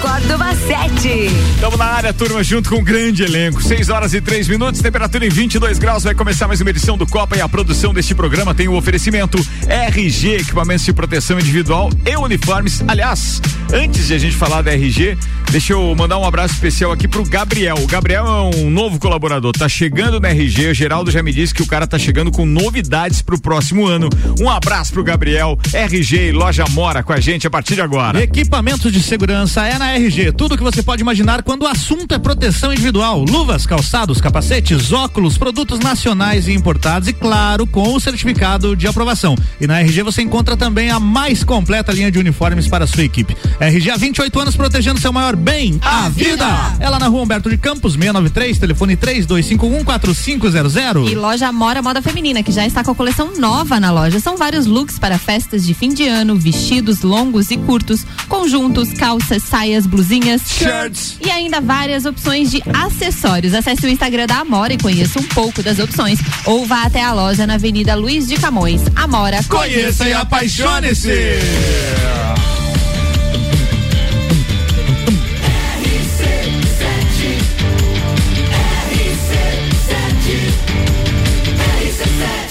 Córdova 7. Estamos na área, turma, junto com um grande elenco. 6 horas e 3 minutos, temperatura em 22 graus. Vai começar mais uma edição do Copa e a produção deste programa tem o um oferecimento RG, equipamentos de proteção individual e uniformes. Aliás, antes de a gente falar da RG, deixa eu mandar um abraço especial aqui pro Gabriel. O Gabriel é um novo colaborador, tá chegando na RG. O Geraldo já me disse que o cara tá chegando com novidades pro próximo ano. Um abraço pro Gabriel, RG e Loja Mora com a gente a partir de agora. Equipamentos de segurança é na RG. Tudo que você pode imaginar quando o assunto é proteção individual. Luvas, calçados, capacetes, óculos, produtos nacionais e importados e, claro, com o certificado de aprovação. E na RG você encontra também a mais completa linha de uniformes para a sua equipe. RG há 28 anos protegendo seu maior bem, a, a vida. vida. Ela na rua Humberto de Campos, 693, telefone 3251 4500. E loja Mora Moda Feminina, que já está com a coleção nova na loja. São vários looks para festas de fim de ano, vestidos longos e curtos, conjuntos, calças, saias, blusinhas, shirts e ainda várias opções de acessórios. Acesse o Instagram da Amora e conheça um pouco das opções. Ou vá até a loja na Avenida Luiz de Camões. Amora, conheça, conheça e apaixone-se.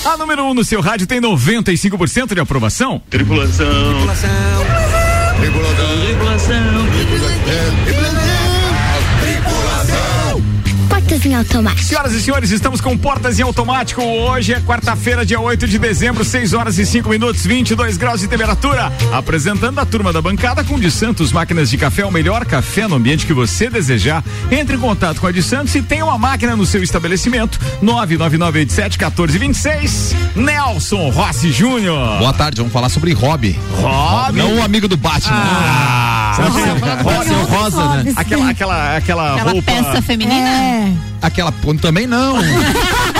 A número 1 um no seu rádio tem 95% de aprovação. Tripulação. Tripulação. Tripulação. Portas em automático. Senhoras e senhores, estamos com portas em automático. Hoje é quarta-feira, dia 8 de dezembro, 6 horas e 5 minutos, 22 graus de temperatura. Apresentando a turma da bancada com de Santos Máquinas de Café, o melhor café no ambiente que você desejar. Entre em contato com a de Santos e tenha uma máquina no seu estabelecimento. 99987-1426. Nelson Rossi Júnior. Boa tarde, vamos falar sobre hobby. Hobby? Não o amigo do Batman. Ah, ah, Rosa, rosa, né? Aquela, aquela, aquela, aquela roupa. peça feminina? É. Aquela. Também não.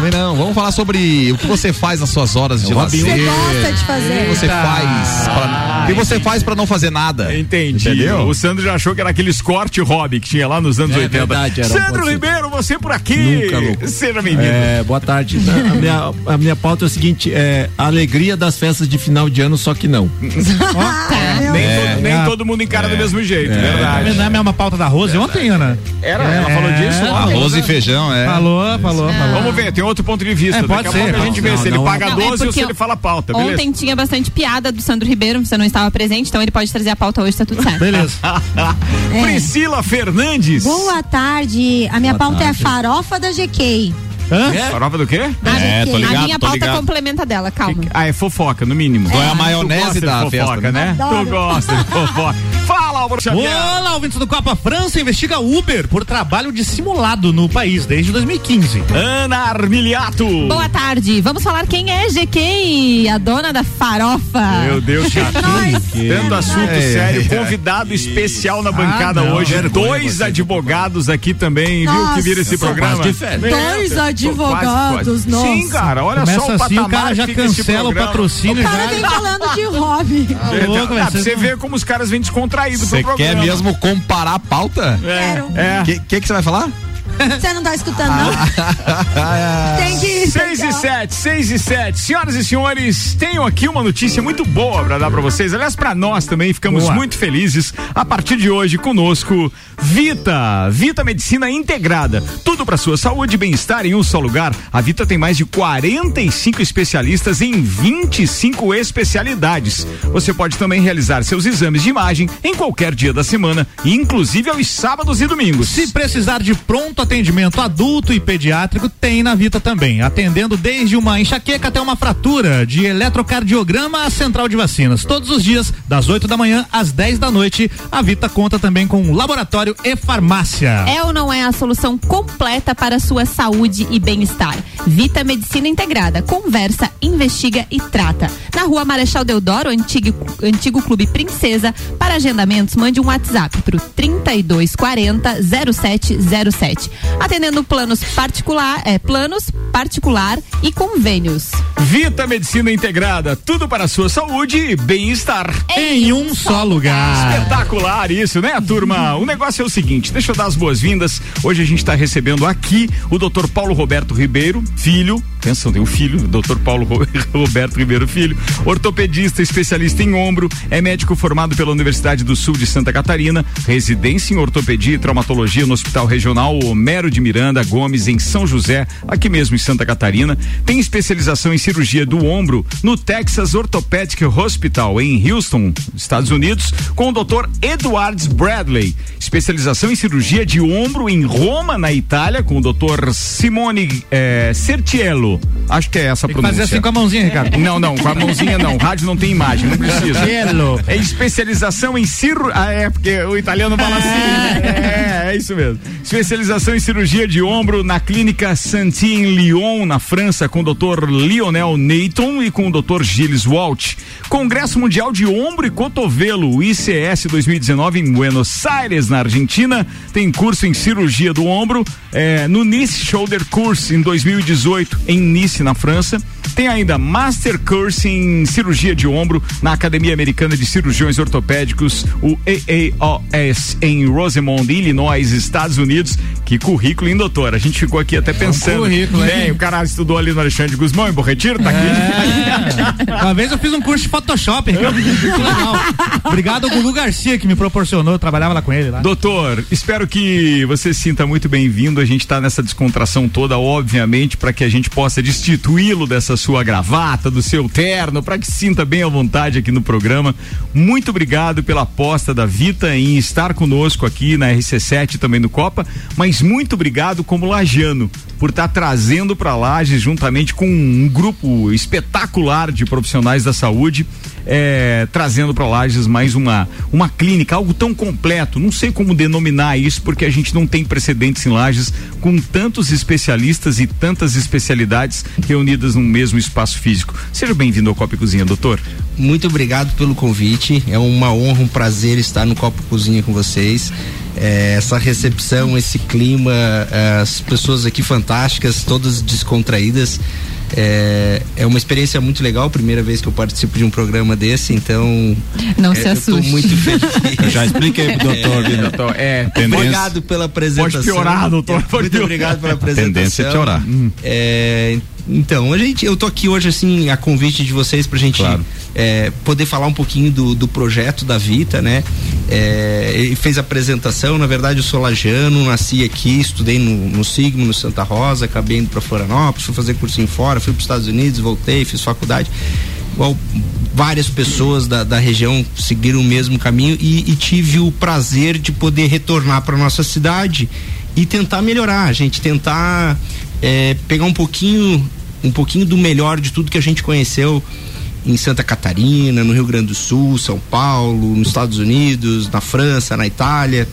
Também não. Vamos falar sobre o que você faz nas suas horas de lazer. Você gosta de fazer. O que você faz pra, o que você faz para não fazer nada. Entendi. Entendeu? O Sandro já achou que era aquele escorte hobby que tinha lá nos anos é, 80. Verdade, Sandro Ribeiro, você por aqui. Nunca, louco. Seja bem-vindo. É, boa tarde. a, minha, a minha pauta é o seguinte: é a alegria das festas de final de ano, só que não. é, nem, é, todo, nem é. todo mundo encara do mesmo jeito, é. verdade. Não é a mesma pauta da Rose ontem, Ana? Era, ela falou disso. Arroz e feijão, é. Falou, falou, falou. Vamos ver, tem outro ponto de vista. É, pode Daqui ser. a pouco a gente vê não, se ele paga 12 ou se ele fala pauta, beleza? Ontem tinha bastante piada do Sandro Ribeiro, você não estava presente, então ele pode trazer a pauta hoje, tá tudo certo. Beleza. é. Priscila Fernandes. Boa tarde. A minha Boa pauta tarde. é a farofa da GK. Hã? É? Farofa do quê? é, tô ligado, a minha pauta ligado. complementa dela, calma. Ah, é fofoca, no mínimo. É, é a maionese da fofoca, festa, né? Adoro. Tu gosta de fofoca. Fala, Álvaro Xavier. Olá, ouvintes do Copa França investiga Uber por trabalho dissimulado no país desde 2015. Ana Armiliato. Boa tarde. Vamos falar quem é GK, a dona da farofa. Meu Deus, Tanto assunto é, sério. É, Convidado especial na bancada ah, hoje. Dois advogados aqui também, Nossa, viu, que vira esse programa. Dois advogados advogados, nossa. Sim, cara, olha Começa só o assim, o cara já cancela o patrocínio. O cara vem falando de hobby. Ah, ah, você vê como os caras vêm descontraídos pro programa. Você quer mesmo comparar a pauta? É. Quero. É. O que, que, que você vai falar? Você não tá escutando, não? Tem que ir. 6 e 7, 6 e 7. Senhoras e senhores, tenho aqui uma notícia muito boa para dar para vocês. Aliás, para nós também, ficamos boa. muito felizes. A partir de hoje, conosco, Vita. Vita Medicina Integrada. Tudo para sua saúde e bem-estar em um só lugar. A Vita tem mais de 45 especialistas em 25 especialidades. Você pode também realizar seus exames de imagem em qualquer dia da semana, inclusive aos sábados e domingos. Se precisar de pronto atendimento adulto e pediátrico tem na Vita também, atendendo desde uma enxaqueca até uma fratura, de eletrocardiograma à central de vacinas. Todos os dias, das 8 da manhã às 10 da noite, a Vita conta também com laboratório e farmácia. É ou não é a solução completa para sua saúde e bem-estar? Vita Medicina Integrada. Conversa, investiga e trata. Na rua Marechal Deodoro, antigo, antigo Clube Princesa. Para agendamentos, mande um WhatsApp para o 3240 0707 atendendo planos particular, é, planos particular e convênios. Vita Medicina Integrada, tudo para a sua saúde e bem-estar. Em um só lugar. Espetacular isso, né, turma? O negócio é o seguinte, deixa eu dar as boas-vindas. Hoje a gente está recebendo aqui o Dr. Paulo Roberto Ribeiro, filho, atenção, tem um filho, Dr. Paulo Roberto Ribeiro Filho, ortopedista, especialista em ombro, é médico formado pela Universidade do Sul de Santa Catarina, residência em ortopedia e traumatologia no Hospital Regional Homero de Miranda Gomes, em São José, aqui mesmo em Santa Catarina. Tem especialização em cirurgia do ombro no Texas Orthopedic Hospital, em Houston, Estados Unidos, com o Dr. Edwards Bradley. Especialização em cirurgia de ombro em Roma, na Itália, com o Dr. Simone eh, Sertiello. Acho que é essa a pronúncia. fazer assim com a mãozinha, Ricardo. Não, não, com a mãozinha não. Rádio não tem imagem, não precisa. Cielo. É especialização em cirurgia. Ah, é, porque o italiano fala assim. É, é isso mesmo. Especialização em cirurgia de ombro na clínica Santi em Lyon, na França, com o Dr. Lionel Neyton e com o Dr. Gilles Walt. Congresso Mundial de Ombro e Cotovelo, ICS 2019 em Buenos Aires, na Argentina. Tem curso em cirurgia do ombro é, no Nice Shoulder Course em 2018 em Nice, na França. Tem ainda Master Course em cirurgia de ombro na Academia Americana de Cirurgiões Ortopédicos, o AAOS, em Rosemont, Illinois, Estados Unidos. Que currículo, hein, doutor? A gente ficou aqui até pensando. currículo, hein? Bem, o cara estudou ali no Alexandre Guzmão, em Bom Retiro, tá aqui. É. Uma vez eu fiz um curso de Photoshop, Ricardo. Obrigado ao Gulu Garcia que me proporcionou, eu trabalhava lá com ele lá. Doutor, espero que você se sinta muito bem-vindo. A gente está nessa descontração toda, obviamente, para que a gente possa destituí-lo dessa sua gravata, do seu terno, para que sinta bem à vontade aqui no programa. Muito obrigado pela aposta da Vita em estar conosco aqui na RC7 e também no Copa, mas muito obrigado como Lajano por estar trazendo para Lages juntamente com um grupo espetacular de profissionais da saúde é, trazendo para Lages mais uma, uma clínica, algo tão completo. Não sei como denominar isso, porque a gente não tem precedentes em Lages com tantos especialistas e tantas especialidades reunidas num mesmo espaço físico. Seja bem-vindo ao Copa e Cozinha, doutor. Muito obrigado pelo convite. É uma honra, um prazer estar no Copo Cozinha com vocês. É, essa recepção, esse clima, as pessoas aqui fantásticas, todas descontraídas. É, é uma experiência muito legal, primeira vez que eu participo de um programa desse, então. Não é, se eu assuste. tô muito feliz. Eu já expliquei pro doutor, viu? Doutor, é, Obrigado pela apresentação. Pode piorar, doutor, pode Muito piorar. obrigado pela apresentação. Tendência é piorar. É, então, a gente, eu tô aqui hoje assim a convite de vocês pra gente Claro. é, poder falar um pouquinho do, do projeto da Vita, né? É, ele fez a apresentação, na verdade eu sou lajano, nasci aqui, estudei no, no Sigma, no Santa Rosa, acabei indo pra Florianópolis, fui fazer cursinho fora, fui pros Estados Unidos, voltei, fiz faculdade. Igual várias pessoas da, da região seguiram o mesmo caminho e, e tive o prazer de poder retornar para nossa cidade e tentar melhorar, a gente tentar é, pegar um pouquinho um pouquinho do melhor de tudo que a gente conheceu em Santa Catarina, no Rio Grande do Sul, São Paulo, nos Estados Unidos, na França, na Itália,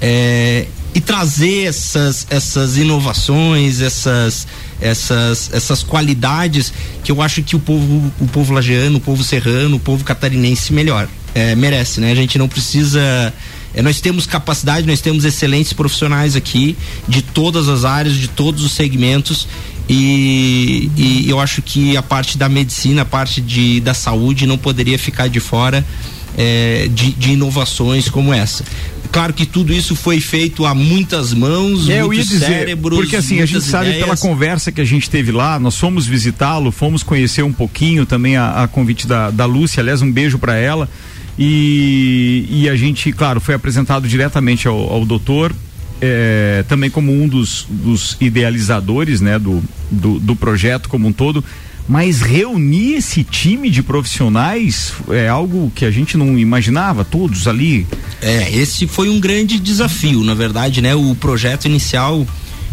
é, e trazer essas, essas inovações, essas, essas, essas qualidades que eu acho que o povo, o povo lajeano, o povo serrano, o povo catarinense melhor é, merece, né? A gente não precisa nós temos capacidade, nós temos excelentes profissionais aqui de todas as áreas, de todos os segmentos e, e eu acho que a parte da medicina, a parte de, da saúde não poderia ficar de fora é, de, de inovações como essa. Claro que tudo isso foi feito a muitas mãos, É, eu ia muitos dizer, cérebros, porque assim, a gente muitas sabe ideias. pela conversa que a gente teve lá, nós fomos visitá-lo, fomos conhecer um pouquinho também a, a convite da, da Lúcia, aliás, um beijo para ela. E, e a gente, claro, foi apresentado diretamente ao, ao doutor, é, também como um dos, dos idealizadores né, do, do, do projeto como um todo. Mas reunir esse time de profissionais é algo que a gente não imaginava, todos ali. É, esse foi um grande desafio, na verdade, né? O projeto inicial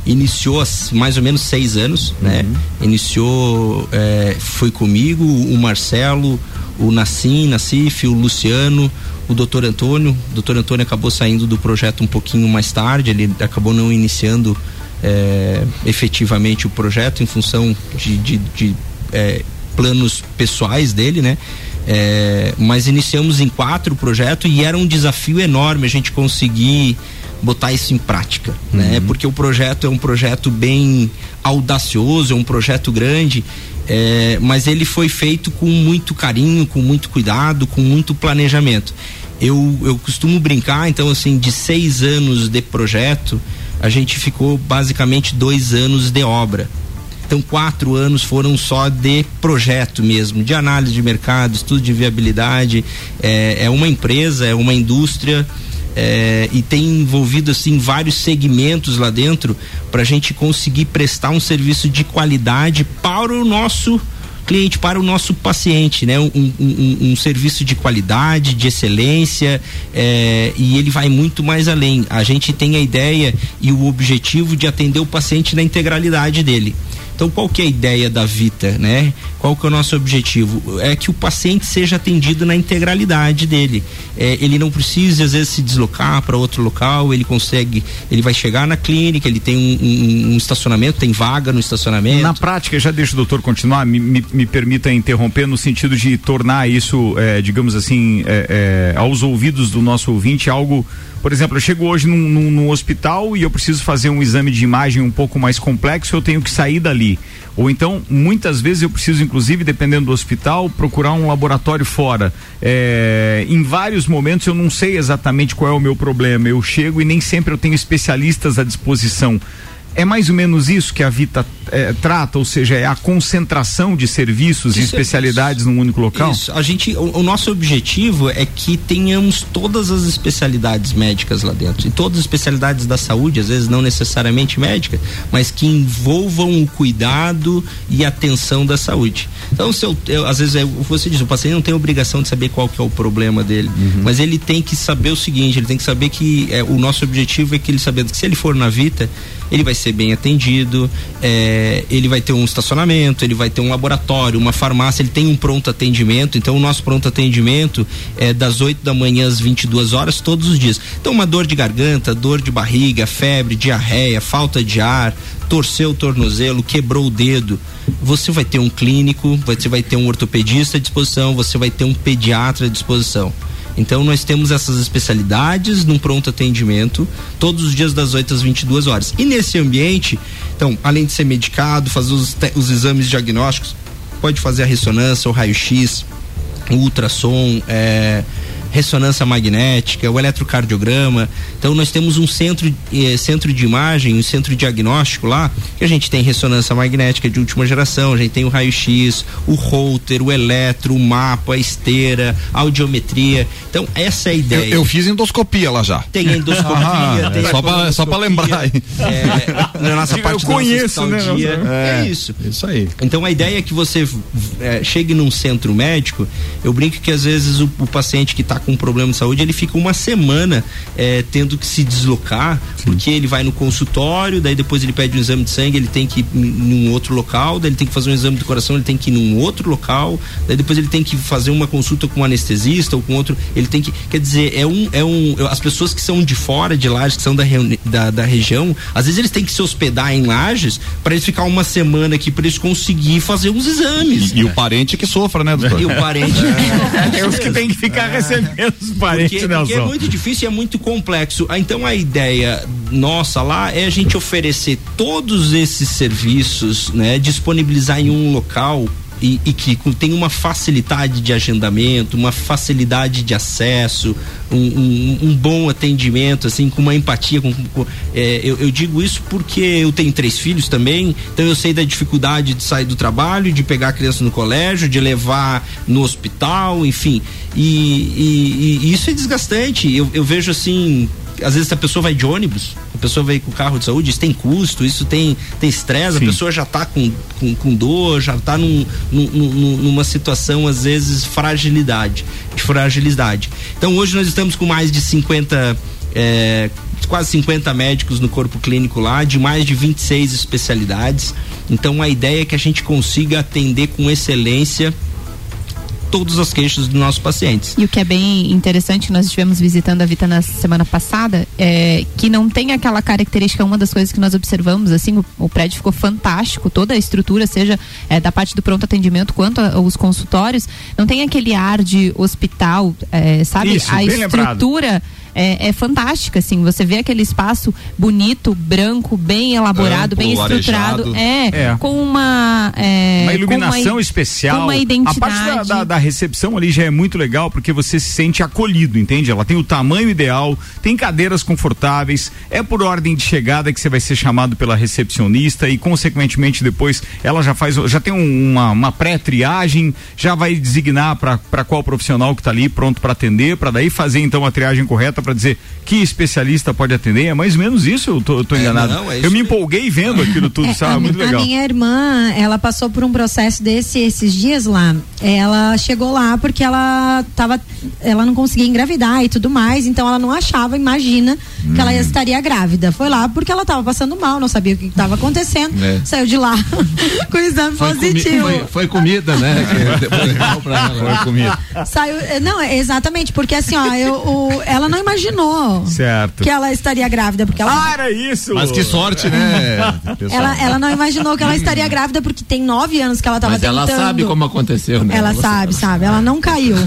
iniciou há mais ou menos seis anos, né? Iniciou, é, foi comigo, o Marcelo, o Nassim, Nassif, o Luciano, o doutor Antônio. O doutor Antônio acabou saindo do projeto um pouquinho mais tarde, ele acabou não iniciando é, efetivamente o projeto em função de, de, de é, planos pessoais dele, né? É, mas iniciamos em quatro o projeto e era um desafio enorme a gente conseguir botar isso em prática, né? Porque o projeto é um projeto bem audacioso, é um projeto grande É, mas ele foi feito com muito carinho, com muito cuidado, com muito planejamento. Eu, eu costumo brincar, então, assim, de seis anos de projeto, a gente ficou basicamente dois anos de obra. Então, quatro anos foram só de projeto mesmo, de análise de mercado, estudo de viabilidade. É, é uma empresa, é uma indústria. É, e tem envolvido assim vários segmentos lá dentro para a gente conseguir prestar um serviço de qualidade para o nosso cliente, para o nosso paciente, né? Um, um, um serviço de qualidade, de excelência, é, e ele vai muito mais além. A gente tem a ideia e o objetivo de atender o paciente na integralidade dele. Então, qual que é a ideia da Vita, né? Qual que é o nosso objetivo? É que o paciente seja atendido na integralidade dele. É, ele não precisa, às vezes, se deslocar para outro local, ele consegue, ele vai chegar na clínica, ele tem um, um, um estacionamento, tem vaga no estacionamento. Na prática, já deixa o doutor continuar, me, me, me permita interromper no sentido de tornar isso, é, digamos assim, é, é aos ouvidos do nosso ouvinte algo por exemplo, eu chego hoje num, num, num, hospital e eu preciso fazer um exame de imagem um pouco mais complexo, eu tenho que sair dali. Ou então, muitas vezes eu preciso, inclusive, dependendo do hospital, procurar um laboratório fora. É, em vários momentos eu não sei exatamente qual é o meu problema. Eu chego e nem sempre eu tenho especialistas à disposição. É mais ou menos isso que a Vita é, trata, ou seja, é a concentração de serviços e especialidades num único local? Isso. A gente, o, o, nosso objetivo é que tenhamos todas as especialidades médicas lá dentro. E todas as especialidades da saúde, às vezes não necessariamente médica, mas que envolvam o cuidado e atenção da saúde. Então, se eu, eu às vezes, é, você diz, o paciente não tem obrigação de saber qual que é o problema dele, uhum. mas ele tem que saber o seguinte, ele tem que saber que é, o nosso objetivo é que ele sabendo que se ele for na Vita, ele vai ser bem atendido, é, ele vai ter um estacionamento, ele vai ter um laboratório, uma farmácia, ele tem um pronto atendimento. Então, o nosso pronto atendimento é das 8 da manhã às 22 horas, todos os dias. Então, uma dor de garganta, dor de barriga, febre, diarreia, falta de ar, torceu o tornozelo, quebrou o dedo, você vai ter um clínico, você vai ter um ortopedista à disposição, você vai ter um pediatra à disposição. Então nós temos essas especialidades num pronto atendimento todos os dias das 8 às 22 horas. E nesse ambiente, então, além de ser medicado, fazer os, os exames diagnósticos, pode fazer a ressonância, o raio-x, o ultrassom, é, ressonância magnética, o eletrocardiograma. Então nós temos um centro, eh, centro de imagem, um centro diagnóstico lá, que a gente tem ressonância magnética de última geração, a gente tem o raio-x, o router, o eletro, o mapa, a esteira, a audiometria. Então essa é a ideia. Eu, eu fiz endoscopia lá já. Tem endoscopia, ah, tem é só pra, só pra lembrar. É, na nossa parte eu conheço, né? Dia, é, é, isso. Isso aí. Então a ideia é que você é, chegue num centro médico, eu brinco que às vezes o, o paciente que está com um problema de saúde, ele fica uma semana é, tendo que se deslocar, Sim. porque ele vai no consultório, daí depois ele pede um exame de sangue, ele tem que ir num outro local, daí ele tem que fazer um exame do coração, ele tem que ir num outro local, daí depois ele tem que fazer uma consulta com um anestesista ou com outro, ele tem que, quer dizer, é um, é um, as pessoas que são de fora de Lages, que são da, da, da região, às vezes eles têm que se hospedar em Lages para eles ficar uma semana aqui para eles conseguir fazer uns exames. E, e, o parente que sofra, né, doutor? E o parente. é, é os que tem que ficar é. recebendo os parentes, porque, Nelson. Porque é muito difícil e é muito complexo. Ah, então a ideia nossa lá é a gente oferecer todos esses serviços, né? Disponibilizar em um local e, e, que tem uma facilidade de agendamento, uma facilidade de acesso, um, um, um bom atendimento, assim, com uma empatia. Com, com é, eu, eu, digo isso porque eu tenho três filhos também, então eu sei da dificuldade de sair do trabalho, de pegar a criança no colégio, de levar no hospital, enfim. E, e, e isso é desgastante. Eu, eu vejo assim às vezes a pessoa vai de ônibus, pessoa vai com carro de saúde, isso tem custo, isso tem tem estresse, a pessoa já está com, com, com, dor, já está num, num, numa situação, às vezes, fragilidade, de fragilidade. Então hoje nós estamos com mais de 50 é, quase 50 médicos no corpo clínico lá, de mais de 26 especialidades. Então a ideia é que a gente consiga atender com excelência todas as queixas dos nossos pacientes. E o que é bem interessante, nós estivemos visitando a Vita na semana passada, é que não tem aquela característica, uma das coisas que nós observamos, assim, o, o prédio ficou fantástico, toda a estrutura, seja é, da parte do pronto atendimento quanto aos consultórios, não tem aquele ar de hospital, é, sabe? Isso, a estrutura. Lembrado é, é fantástica, assim. Você vê aquele espaço bonito, branco, bem elaborado, Amplo, bem estruturado. É, É. com uma. é, uma iluminação com uma, especial. Uma a identidade. parte da, da, da recepção ali já é muito legal porque você se sente acolhido, entende? Ela tem o tamanho ideal, tem cadeiras confortáveis, é por ordem de chegada que você vai ser chamado pela recepcionista e consequentemente depois ela já faz, já tem um- uma, uma pré-triagem, já vai designar para qual profissional que está ali pronto para atender, para daí fazer então a triagem correta para dizer que especialista pode atender. É mais ou menos isso, eu tô, eu tô É, enganado. não, é eu me empolguei vendo aquilo tudo, É, sabe? a, muito a legal. minha irmã, ela passou por um processo desse esses dias lá. Ela chegou lá porque ela tava, ela não conseguia engravidar e tudo mais, então ela não achava, imagina, que ela Hum. estaria grávida. Foi lá porque ela tava passando mal, não sabia o que estava acontecendo. É. Saiu de lá com o exame Foi, comi- positivo. foi- foi comida, né? Foi comida. Saiu, não, é exatamente, porque assim, ó, eu, o- ela não imaginou Certo. que ela estaria grávida, porque ela Ah, era isso! Mas que sorte, né? ela, ela não imaginou que ela estaria grávida porque tem nove anos que ela estava Mas tentando. ela sabe como aconteceu, né? Ela sabe, sabe. Ela não caiu.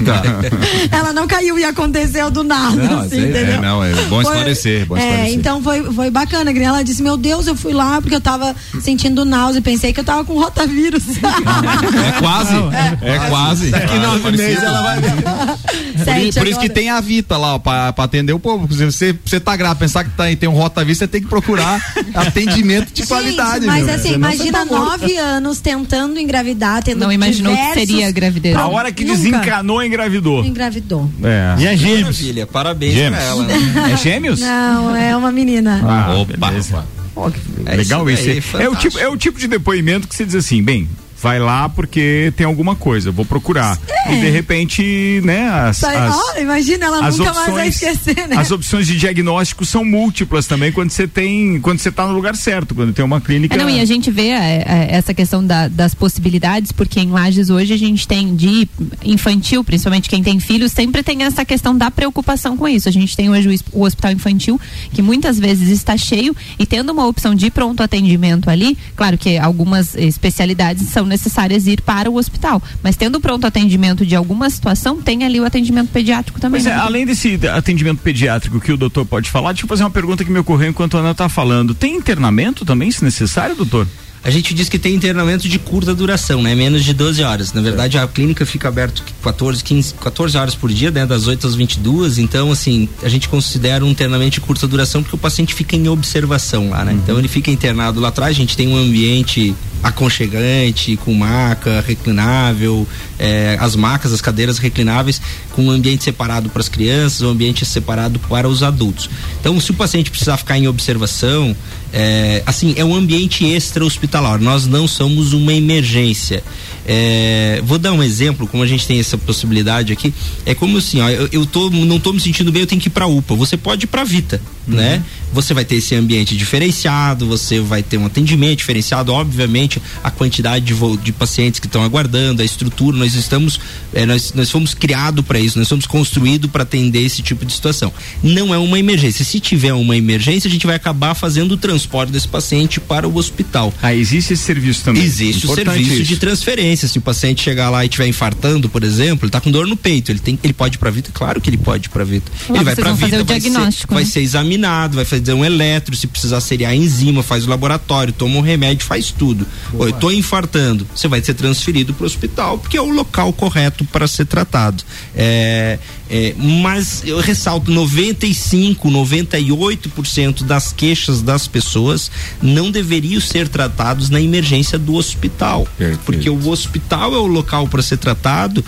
Tá. ela não caiu e aconteceu do nada, Não, assim, sei, é, entendeu? É, não, é bom Foi- esclarecer, bom é, esclarecer. então foi, foi bacana. Ela disse: Meu Deus, eu fui lá porque eu tava sentindo náusea e pensei que eu tava com rotavírus. É quase. É, quase. Daqui nove meses ela vai ver. Por, Sete por isso que tem a Vita lá, pra atender o povo. Se você, você tá grávida, pensar que tá, tem um Rota Vista, você tem que procurar atendimento de Gente, qualidade. mas meu. assim, Senão imagina tá nove anos tentando engravidar, tendo Não imaginou que seria gravidez. A hora que Nunca desencanou, engravidou. Engravidou. É. E é gêmeos. Maravilha, parabéns Gêmeos. pra ela. né? É gêmeos? Não, é uma menina. Ah, Opa. beleza. Ó, que É legal isso esse. É o, tipo, é o tipo de depoimento que você diz assim, bem, vai lá porque tem alguma coisa, vou procurar. E de repente, né, as, as, ó, imagina, ela as nunca mais vai opções, esquecer, né? as opções de diagnóstico são múltiplas também quando você tem, quando você tá no lugar certo, quando tem uma clínica. É, não, e a gente vê é, é, essa questão da- das possibilidades, porque em Lages hoje a gente tem de infantil, principalmente quem tem filhos, sempre tem essa questão da preocupação com isso. A gente tem hoje o, o hospital infantil, que muitas vezes está cheio, e tendo uma opção de pronto atendimento ali, claro que algumas especialidades são necessárias ir para o hospital, mas tendo pronto atendimento de alguma situação, tem ali o atendimento pediátrico também. Pois é, né? além desse atendimento pediátrico que o doutor pode falar, deixa eu fazer uma pergunta que me ocorreu enquanto a Ana tá falando. Tem internamento também, se necessário, doutor? A gente diz que tem internamento de curta duração, né? Menos de 12 horas. Na verdade, a clínica fica aberta 14, 15, 14 horas por dia, né? Das 8 às 22. Então, assim, a gente considera um internamento de curta duração porque o paciente fica em observação lá, né? Então, ele fica internado lá atrás. A gente tem um ambiente aconchegante, com maca reclinável, eh, as macas, as cadeiras reclináveis, com um ambiente separado para as crianças, um ambiente separado para os adultos. Então, se o paciente precisar ficar em observação, é, assim, é um ambiente extra-hospitalar. Nós não somos uma emergência. É, vou dar um exemplo, como a gente tem essa possibilidade aqui. É como assim, ó, eu, eu tô, não tô me sentindo bem, eu tenho que ir pra UPA. Você pode ir pra Vita, né? Você vai ter esse ambiente diferenciado, você vai ter um atendimento diferenciado, obviamente, a quantidade de, de pacientes que estão aguardando, a estrutura, nós estamos, é, nós, nós fomos criados para isso, nós somos construídos para atender esse tipo de situação. Não é uma emergência. Se tiver uma emergência, a gente vai acabar fazendo o transporte desse paciente para o hospital. Ah, existe esse serviço também. Existe o Importante serviço isso. de transferência. Se o paciente chegar lá e estiver infartando, por exemplo, ele tá com dor no peito, ele tem, ele pode ir para Vita? Claro que ele pode ir para Vita. Lá ele vai para Vita, o vai, ser, diagnóstico, vai né? ser examinado, vai fazer um eletro, se precisar seriar enzima, faz o laboratório, toma um remédio, faz tudo. Pô, eu tô infartando, você vai ser transferido para o hospital, porque é o local correto para ser tratado. É, é, mas eu ressalto, 95, 98% das queixas das pessoas não deveriam ser tratados na emergência do hospital. Perfeito. Porque o hospital é o local para ser tratado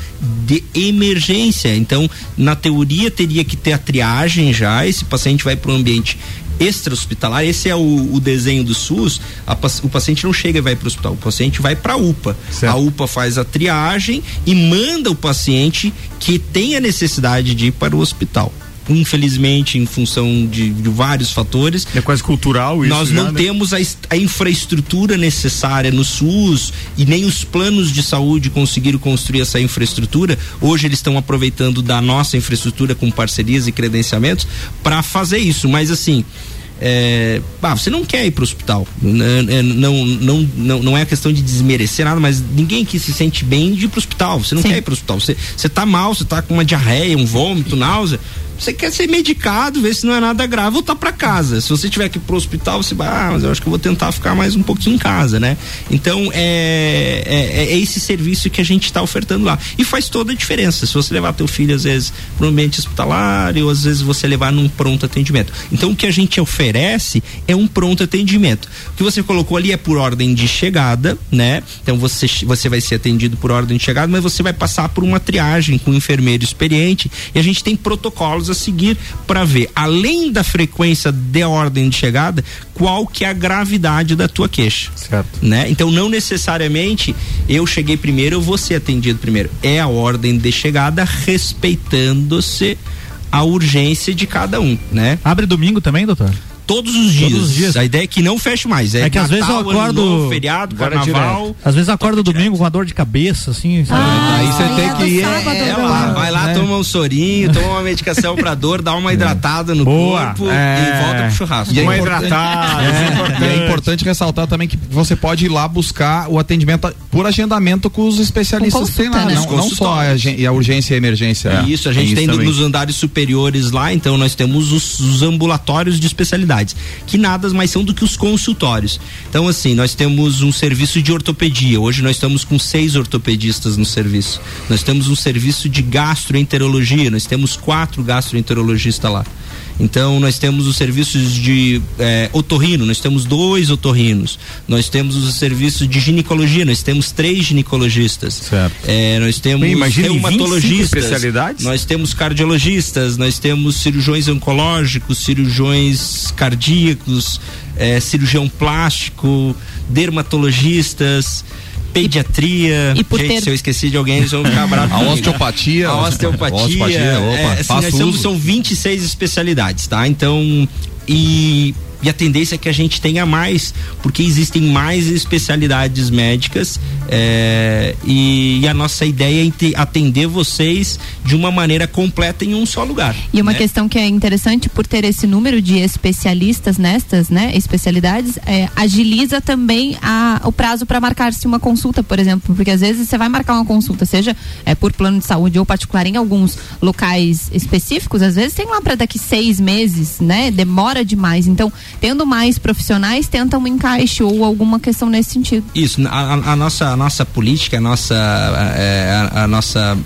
de emergência. Então, na teoria, teria que ter a triagem já. Esse paciente vai para um ambiente extra-hospitalar. Esse é o, o desenho do SUS. A o paciente não chega e vai para o hospital. O paciente vai para a UPA. Certo. A UPA faz a triagem e manda o paciente que tem a necessidade de ir para o hospital. Infelizmente, em função de, de vários fatores, É quase cultural isso. nós já, não né? temos a, a infraestrutura necessária no SUS e nem os planos de saúde conseguiram construir essa infraestrutura. Hoje eles estão aproveitando da nossa infraestrutura com parcerias e credenciamentos para fazer isso. Mas assim. É, ah, você não quer ir para o hospital. Não, não, não, não é questão de desmerecer nada, mas ninguém que se sente bem de ir para o hospital. Você não Sim. quer ir para o hospital. Você, você tá mal, você tá com uma diarreia, um vômito, náusea. Você quer ser medicado, ver se não é nada grave, voltar para casa. Se você tiver que ir pro hospital, você vai, ah, mas eu acho que eu vou tentar ficar mais um pouquinho em casa, né? Então é, é, é esse serviço que a gente está ofertando lá. E faz toda a diferença. Se você levar teu filho, às vezes, para um ambiente hospitalar, ou às vezes você levar num pronto atendimento. Então o que a gente oferece é um pronto atendimento. O que você colocou ali é por ordem de chegada, né? Então você, você vai ser atendido por ordem de chegada, mas você vai passar por uma triagem com um enfermeiro experiente e a gente tem protocolos a seguir para ver, além da frequência de ordem de chegada, qual que é a gravidade da tua queixa. Certo. Né? Então não necessariamente eu cheguei primeiro, eu vou ser atendido primeiro. É a ordem de chegada respeitando-se a urgência de cada um, né? Abre domingo também, doutor? Todos os dias. Todos os dias. A ideia é que não feche mais. É, É que às vezes eu Natal, acordo- Novo, feriado, Agora carnaval. Às vezes eu acordo domingo com a dor de cabeça, assim, sabe? Aí você tem que ir. É lá, vai lá, né? toma um sorinho, toma uma medicação pra dor, dá uma hidratada no Boa. corpo É. e volta pro churrasco. E é Uma importante- hidratada, É, é e é importante. ressaltar também que você pode ir lá buscar o atendimento por agendamento com os especialistas Com que tem lá, né? não, não só a, a urgência e a emergência. Isso, a gente tem, também. nos andares superiores lá, então nós temos os, os ambulatórios de especialidades, que nada mais são do que os consultórios. Então, assim, nós temos um serviço de ortopedia. Hoje nós estamos com seis ortopedistas no serviço. Nós temos um serviço de gastroenterologia, nós temos quatro gastroenterologistas lá. Então, nós temos os serviços de eh, otorrino, nós temos dois otorrinos. Nós temos os serviços de ginecologia, nós temos três ginecologistas. Certo. Eh, nós temos Bem, imagina, em 25 reumatologistas. especialidades? Nós temos cardiologistas, nós temos cirurgiões oncológicos, cirurgiões cardíacos, eh, cirurgião plástico, dermatologistas, pediatria. E por Gente, ter- se eu esqueci de alguém, eles vão ficar bravos. A osteopatia. A osteopatia. osteopatia, opa, é, assim, faço nós uso. são 26 especialidades, tá? Então, e, e a tendência é que a gente tenha mais, porque existem mais especialidades médicas é, e, e a nossa ideia é atender vocês de uma maneira completa em um só lugar. E uma né? questão que é interessante por ter esse número de especialistas nestas, né, especialidades, é, agiliza também a, o prazo para marcar-se uma consulta, por exemplo, porque às vezes você vai marcar uma consulta, seja é, por plano de saúde ou particular em alguns locais específicos, às vezes tem lá para daqui seis meses, né, demora demais. Então, tendo mais profissionais, tenta um encaixe ou alguma questão nesse sentido. Isso, a, a- nossa, a nossa política, a nossa, é, a, nossa,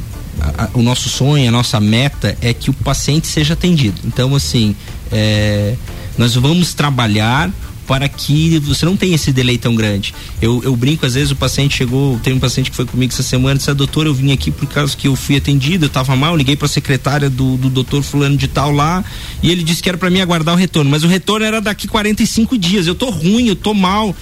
a- a- o nosso sonho, a nossa meta é que o paciente seja atendido. Então, assim, é, nós vamos trabalhar para que você não tenha esse delay tão grande. Eu, eu brinco, às vezes o paciente chegou, tem um paciente que foi comigo essa semana disse, "Ah, doutor, eu vim aqui por causa que eu fui atendido, eu estava mal, liguei para a secretária do, do doutor fulano de tal lá, e ele disse que era para mim aguardar o retorno, mas o retorno era daqui 45 dias, eu tô ruim, eu tô mal.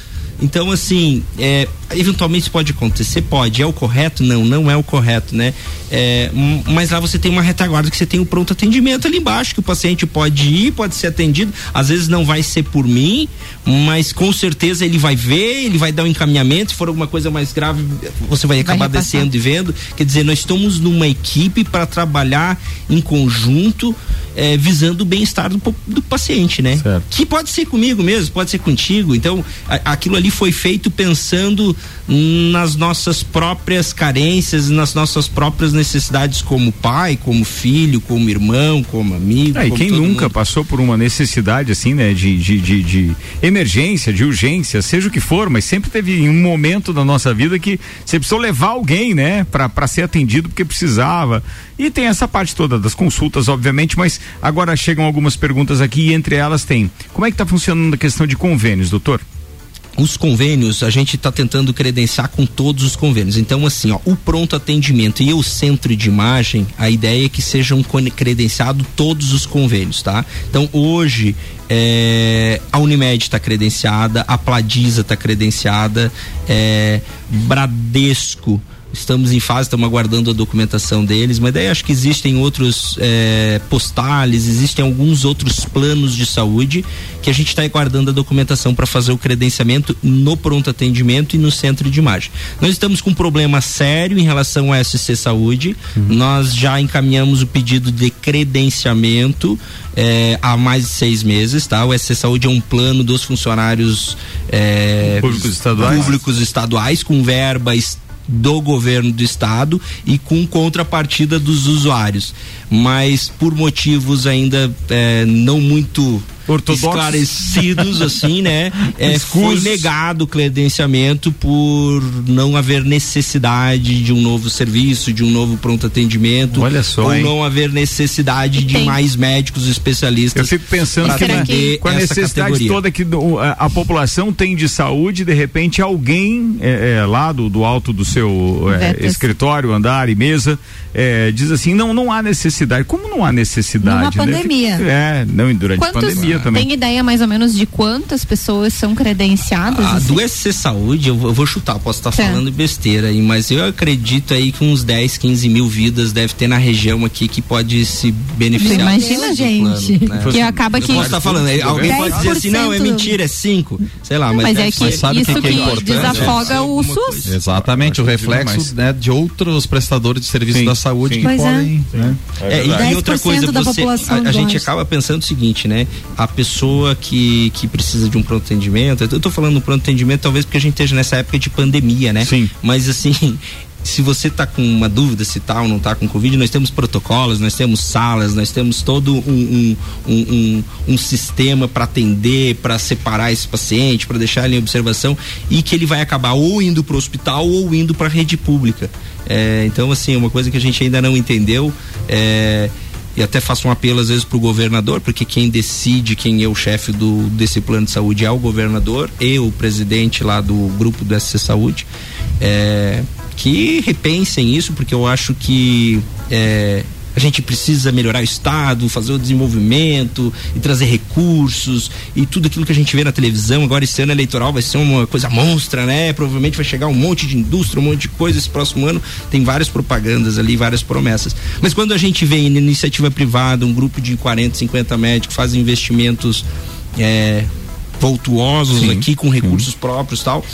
Então, assim, é, eventualmente pode acontecer, pode. É o correto? Não, não é o correto, né? É, mas lá você tem uma retaguarda que você tem o pronto atendimento ali embaixo, que o paciente pode ir, pode ser atendido. Às vezes não vai ser por mim, mas com certeza ele vai ver, ele vai dar um encaminhamento. Se for alguma coisa mais grave, você vai acabar repassar. descendo e vendo. Quer dizer, nós estamos numa equipe para trabalhar em conjunto, é, visando o bem-estar do, do paciente, né? Certo. Que pode ser comigo mesmo, pode ser contigo. Então, a- aquilo ali foi feito pensando nas nossas próprias carências, nas nossas próprias necessidades como pai, como filho, como irmão, como amigo. É, e quem nunca mundo. passou por uma necessidade assim, né, de, de, de, de emergência, de urgência, seja o que for, mas sempre teve um momento da nossa vida que você precisou levar alguém, né, pra ser atendido porque precisava. E tem essa parte toda das consultas, obviamente, mas agora chegam algumas perguntas aqui e entre elas tem: como é que tá funcionando a questão de convênios, doutor? Os convênios, a gente está tentando credenciar com todos os convênios. Então, assim, ó, o pronto atendimento e o centro de imagem, a ideia é que sejam credenciados todos os convênios, tá? Então, hoje, é, a Unimed está credenciada, a Pladisa está credenciada, é, Bradesco. Estamos em fase, estamos aguardando a documentação deles, mas daí acho que existem outros é, postales, existem alguns outros planos de saúde que a gente está aguardando a documentação para fazer o credenciamento no pronto atendimento e no centro de imagem. Nós estamos com um problema sério em relação à SC Saúde. Nós já encaminhamos o pedido de credenciamento é, há mais de seis meses, tá? O SC Saúde é um plano dos funcionários é, Públicos estaduais? públicos estaduais com verba es- do governo do estado e com contrapartida dos usuários. Mas por motivos ainda é, não muito Ortodoxos. esclarecidos, assim, né? É, foi negado o credenciamento por não haver necessidade de um novo serviço, de um novo pronto atendimento. Olha só, Ou hein? não haver necessidade de tem- mais médicos especialistas. Eu fico pensando que, né, com a essa necessidade categoria. toda que a, a população tem de saúde, de repente alguém é, é, lá do, do alto do seu é, escritório, andar e mesa, é, diz assim, não, não há necessidade. Como não há necessidade? Numa né? pandemia. É, não, e durante a Quantos, pandemia também. tem ideia mais ou menos de quantas pessoas são credenciadas? A assim? do SC Saúde, eu vou, eu vou chutar, posso estar Tá. falando besteira aí, mas eu acredito aí que uns 10, 15 mil vidas deve ter na região aqui que pode se beneficiar. Imagina, gente. plano, né? Que acaba que. posso estar falando, aí alguém pode dizer assim, não, é 10%. mentira, é 5, sei lá, mas, Mas deve é que ser- sabe o que isso que é importante? desafoga Deve ser o SUS. Exatamente, o reflexo né, de outros prestadores de serviço Sim, da saúde sim. que Pois é. podem. né? É, e- e, outra 10% coisa, da você, população a, a gente acaba pensando o seguinte, né? A pessoa que, que precisa de um pronto atendimento, eu tô falando do pronto atendimento talvez porque a gente esteja nessa época de pandemia, né? Sim. Mas assim, se você tá com uma dúvida se tá ou não tá com Covid, nós temos protocolos, nós temos salas, nós temos todo um, um, um, um, um sistema para atender, para separar esse paciente, para deixar ele em observação e que ele vai acabar ou indo para o hospital ou indo para a rede pública. É, então, assim, uma coisa que a gente ainda não entendeu é, e até faço um apelo às vezes para o governador, porque quem decide quem é o chefe do desse plano de saúde é o governador e o presidente lá do grupo do SC Saúde. É, que repensem isso, porque eu acho que é, a gente precisa melhorar o Estado, fazer o desenvolvimento e trazer recursos e tudo aquilo que a gente vê na televisão. Agora, esse ano eleitoral vai ser uma coisa monstra, né? Provavelmente vai chegar um monte de indústria, um monte de coisa esse próximo ano. Tem várias propagandas ali, várias promessas. Mas quando a gente vê em iniciativa privada, um grupo de 40, 50 médicos fazem investimentos é, voltuosos Sim, aqui com recursos próprios e tal,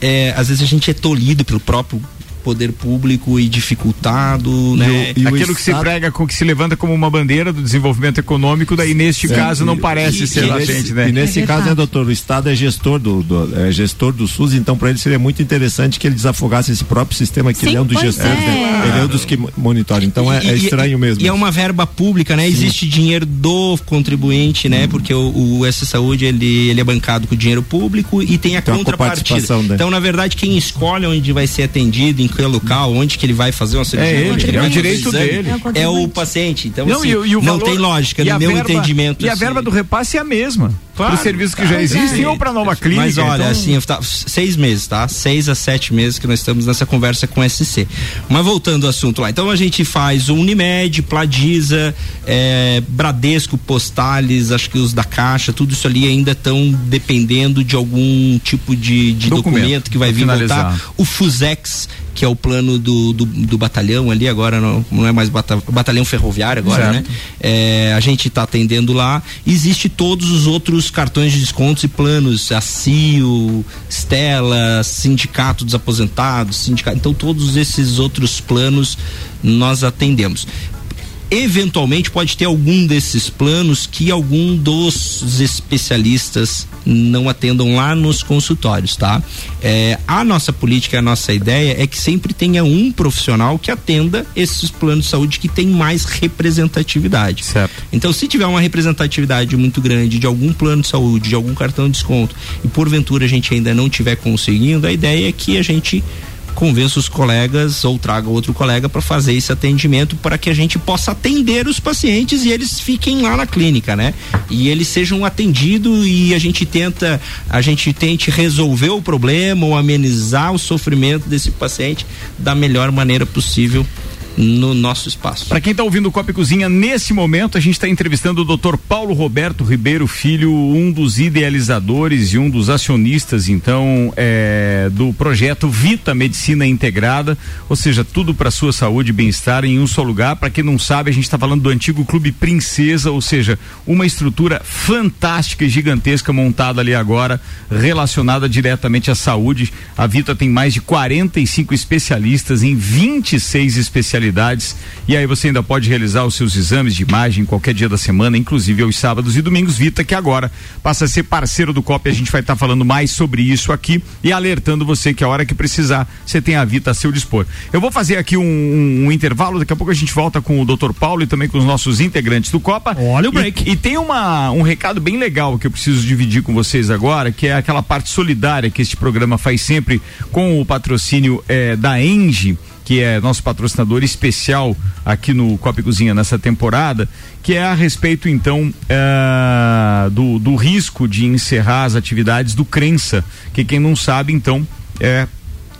é, às vezes a gente é tolhido pelo próprio poder público e dificultado, né? e o Aquilo que se Estado- prega, com que se levanta como uma bandeira do desenvolvimento econômico, daí neste caso não parece e, ser e latente, nesse, né? E nesse É caso, né, doutor, o Estado é gestor do, do- é gestor do SUS, então para ele seria muito interessante que ele desafogasse esse próprio sistema que Sim, ele é um dos gestores, é. né? ele é um dos que monitora. Então é, E- é estranho mesmo. E é uma verba pública, né? Existe dinheiro do contribuinte, né? Uhum. Porque o, o S Saúde ele, ele é bancado com dinheiro público e tem a Tem contrapartida. né? Então, na verdade, quem escolhe onde vai ser atendido, em que local, onde que ele vai fazer uma cirurgia, ele, onde que é o direito exame, dele. É o É paciente. Então, Não, assim, e, e o não valor- tem lógica, no meu verba- entendimento. E a assim. verba do repasse é a mesma. Claro, Para os serviços que já existem ou para nova clínica. Mas olha, então- assim, tá, seis meses, tá? Seis a sete meses que nós estamos nessa conversa com o SC. Mas voltando ao assunto lá. Então a gente faz o Unimed, Pladiza, é, Bradesco, Postales, acho que os da Caixa, tudo isso ali ainda estão dependendo de algum tipo de, de Documento, documento, que vai vir voltar. O Fusex, que é o plano do, do, do batalhão ali, agora não, não é mais bata- batalhão ferroviário agora, Certo. né? É, a gente está atendendo lá. Existe todos os outros cartões de descontos e planos, a CIO, Stella, Sindicato dos Aposentados, sindicato, então todos esses outros planos nós atendemos. Eventualmente pode ter algum desses planos que algum dos especialistas não atendam lá nos consultórios, tá? É, a nossa política, a nossa ideia é que sempre tenha um profissional que atenda esses planos de saúde que tem mais representatividade. Certo. Então, se tiver uma representatividade muito grande de algum plano de saúde, de algum cartão de desconto, e porventura a gente ainda não estiver conseguindo, a ideia é que a gente convença os colegas ou traga outro colega para fazer esse atendimento para que a gente possa atender os pacientes e eles fiquem lá na clínica, né? E eles sejam atendidos e a gente tenta, a gente tente resolver o problema ou amenizar o sofrimento desse paciente da melhor maneira possível no nosso espaço. Para quem está ouvindo o Copa e Cozinha, nesse momento a gente está entrevistando o Dr. Paulo Roberto Ribeiro Filho, um dos idealizadores e um dos acionistas, então, é, do projeto Vita Medicina Integrada, ou seja, tudo para sua saúde e bem-estar em um só lugar. Para quem não sabe, a gente está falando do antigo Clube Princesa, ou seja, uma estrutura fantástica e gigantesca montada ali agora, relacionada diretamente à saúde. A Vita tem mais de 45 especialistas em 26 especialidades facilidades e aí você ainda pode realizar os seus exames de imagem qualquer dia da semana, inclusive aos sábados e domingos. Vita que agora passa a ser parceiro do COP, a gente vai estar tá falando mais sobre isso aqui e alertando você que a hora que precisar, você tem a Vita a seu dispor. Eu vou fazer aqui um, um, um intervalo, daqui a pouco a gente volta com o Dr. Paulo e também com os nossos integrantes do Copa. Olha o break. E, e tem uma, um recado bem legal que eu preciso dividir com vocês agora, que é aquela parte solidária que este programa faz sempre com o patrocínio eh, da Engie que é nosso patrocinador especial aqui no Copa e Cozinha nessa temporada, que é a respeito então eh, do, do risco de encerrar as atividades do Crença, que quem não sabe então é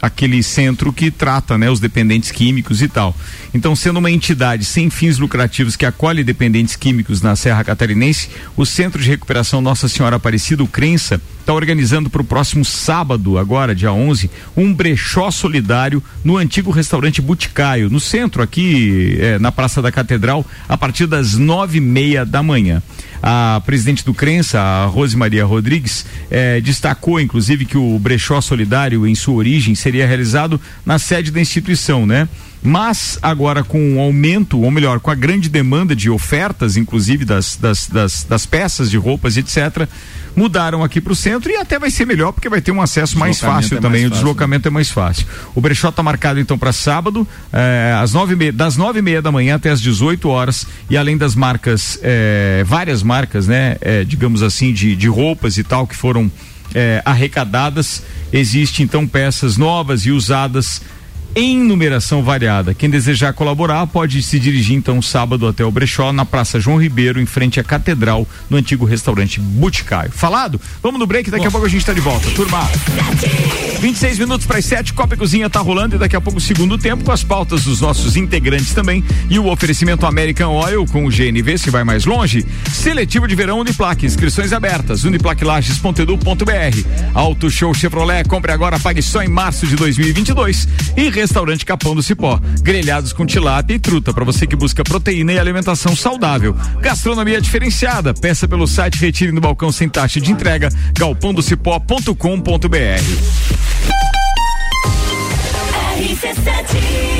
aquele centro que trata né, os dependentes químicos e tal. Então, sendo uma entidade sem fins lucrativos que acolhe dependentes químicos na Serra Catarinense, o Centro de Recuperação Nossa Senhora Aparecida, o Crença, está organizando para o próximo sábado, agora, dia 11, um brechó solidário no antigo restaurante Buticaio, no centro, aqui é, na Praça da Catedral, a partir das nove e meia da manhã. A presidente do Crença, a Rose Maria Rodrigues, eh, destacou, inclusive, que o brechó solidário, em sua origem, seria realizado na sede da instituição, né? Mas agora com o aumento, ou melhor, com a grande demanda de ofertas, inclusive das, das, das, das peças de roupas, etc., mudaram aqui para o centro e até vai ser melhor porque vai ter um acesso mais fácil é também. mais o deslocamento é mais fácil. O brechó está marcado então para sábado, eh, às nove e meia, das nove e meia da manhã até as 18 horas e além das marcas, eh, várias marcas, né, eh, digamos assim, de, de roupas e tal que foram arrecadadas, existe então peças novas e usadas em numeração variada. Quem desejar colaborar pode se dirigir então sábado até o Brechó na Praça João Ribeiro, em frente à Catedral, no antigo restaurante Boticário. Falado? Vamos no break, daqui a pouco a gente está de volta. Turma. 26 minutos para as 7, Copa e Cozinha tá rolando e daqui a pouco o segundo tempo com as pautas dos nossos integrantes também e o oferecimento American Oil com o GNV se vai mais longe. Seletivo de verão Uniplaque, inscrições abertas, uniplaquilages.edu.br. Auto Show Chevrolet, compre agora, pague só em março de 2022 e Restaurante Capão do Cipó, grelhados com tilápia e truta para você que busca proteína e alimentação saudável. Gastronomia diferenciada, peça pelo site Retire no balcão sem taxa de entrega, galpondocipó.com.br.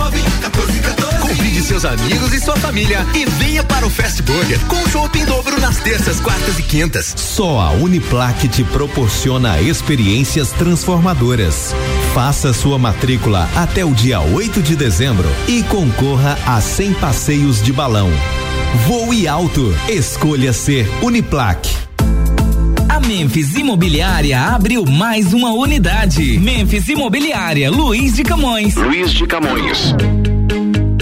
1414. Seus amigos e sua família e venha para o Fast Burger com chopp em dobro nas terças, quartas e quintas. Só a Uniplaque te proporciona experiências transformadoras. Faça sua matrícula até o dia 8 de dezembro e concorra a 100 passeios de balão. Voe alto. Escolha ser Uniplaque. A Memphis Imobiliária abriu mais uma unidade. Memphis Imobiliária, Luiz de Camões. Luiz de Camões.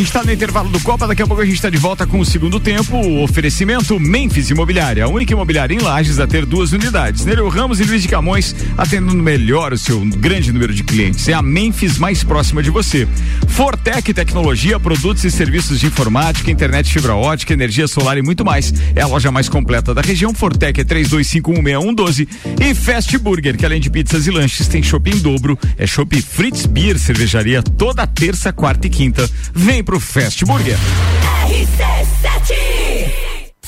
Gente está no intervalo do Copa, daqui a pouco a gente está de volta com o segundo tempo. O oferecimento Memphis Imobiliária, a única imobiliária em Lages a ter duas unidades. Nereu Ramos e Luiz de Camões, atendendo melhor o seu grande número de clientes. É a Memphis mais próxima de você. Fortec Tecnologia, produtos e serviços de informática, internet fibra ótica, energia solar e muito mais. É a loja mais completa da região. Fortec é 32516112 e Fast Burger, que além de pizzas e lanches tem shopping dobro. É Shopping Fritz Beer, cervejaria toda terça, quarta e quinta. Vem pro Fast Burger.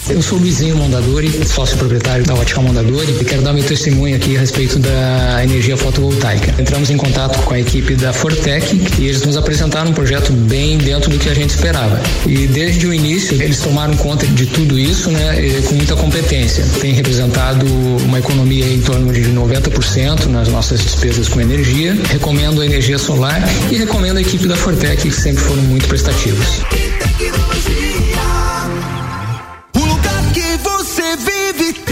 Eu sou o Luizinho Mondadori, sócio proprietário da Ótica Mondadori e quero dar meu testemunho aqui a respeito da energia fotovoltaica. Entramos em contato com a equipe da Fortec e eles nos apresentaram um projeto bem dentro do que a gente esperava. E desde o início eles tomaram conta de tudo isso, né, com muita competência. Tem representado uma economia em torno de 90% nas nossas despesas com energia. Recomendo a energia solar e recomendo a equipe da Fortec que sempre foram muito prestativos. Lugar que você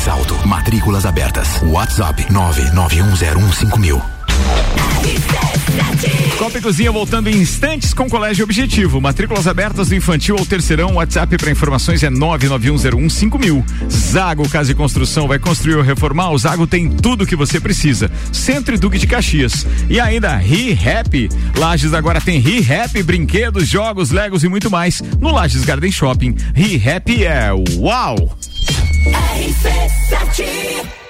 Mais alto. Matrículas abertas. WhatsApp 991015000. Copa e Cozinha voltando em instantes com Colégio Objetivo. Matrículas abertas do infantil ao terceirão. WhatsApp para informações é 991015000. Zago Casa e Construção vai construir ou reformar. O Zago tem tudo que você precisa. Centro e Duque de Caxias. E ainda Ri Happy. Lages agora tem Ri Happy, brinquedos, jogos, legos e muito mais. No Lages Garden Shopping. Ri Happy é uau! RC7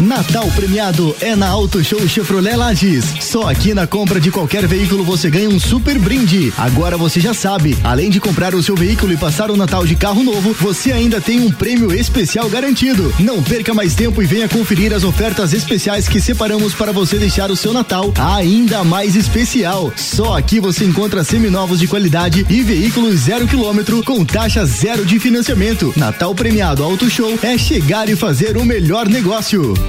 Natal premiado é na Auto Show Chevrolet Lages. Só aqui na compra de qualquer veículo você ganha um super brinde. Agora você já sabe, além de comprar o seu veículo e passar o Natal de carro novo, você ainda tem um prêmio especial garantido. Não perca mais tempo e venha conferir as ofertas especiais que separamos para você deixar o seu Natal ainda mais especial. Só aqui você encontra seminovos de qualidade e veículos zero quilômetro com taxa zero de financiamento. Natal premiado Auto Show é chegar e fazer o melhor negócio.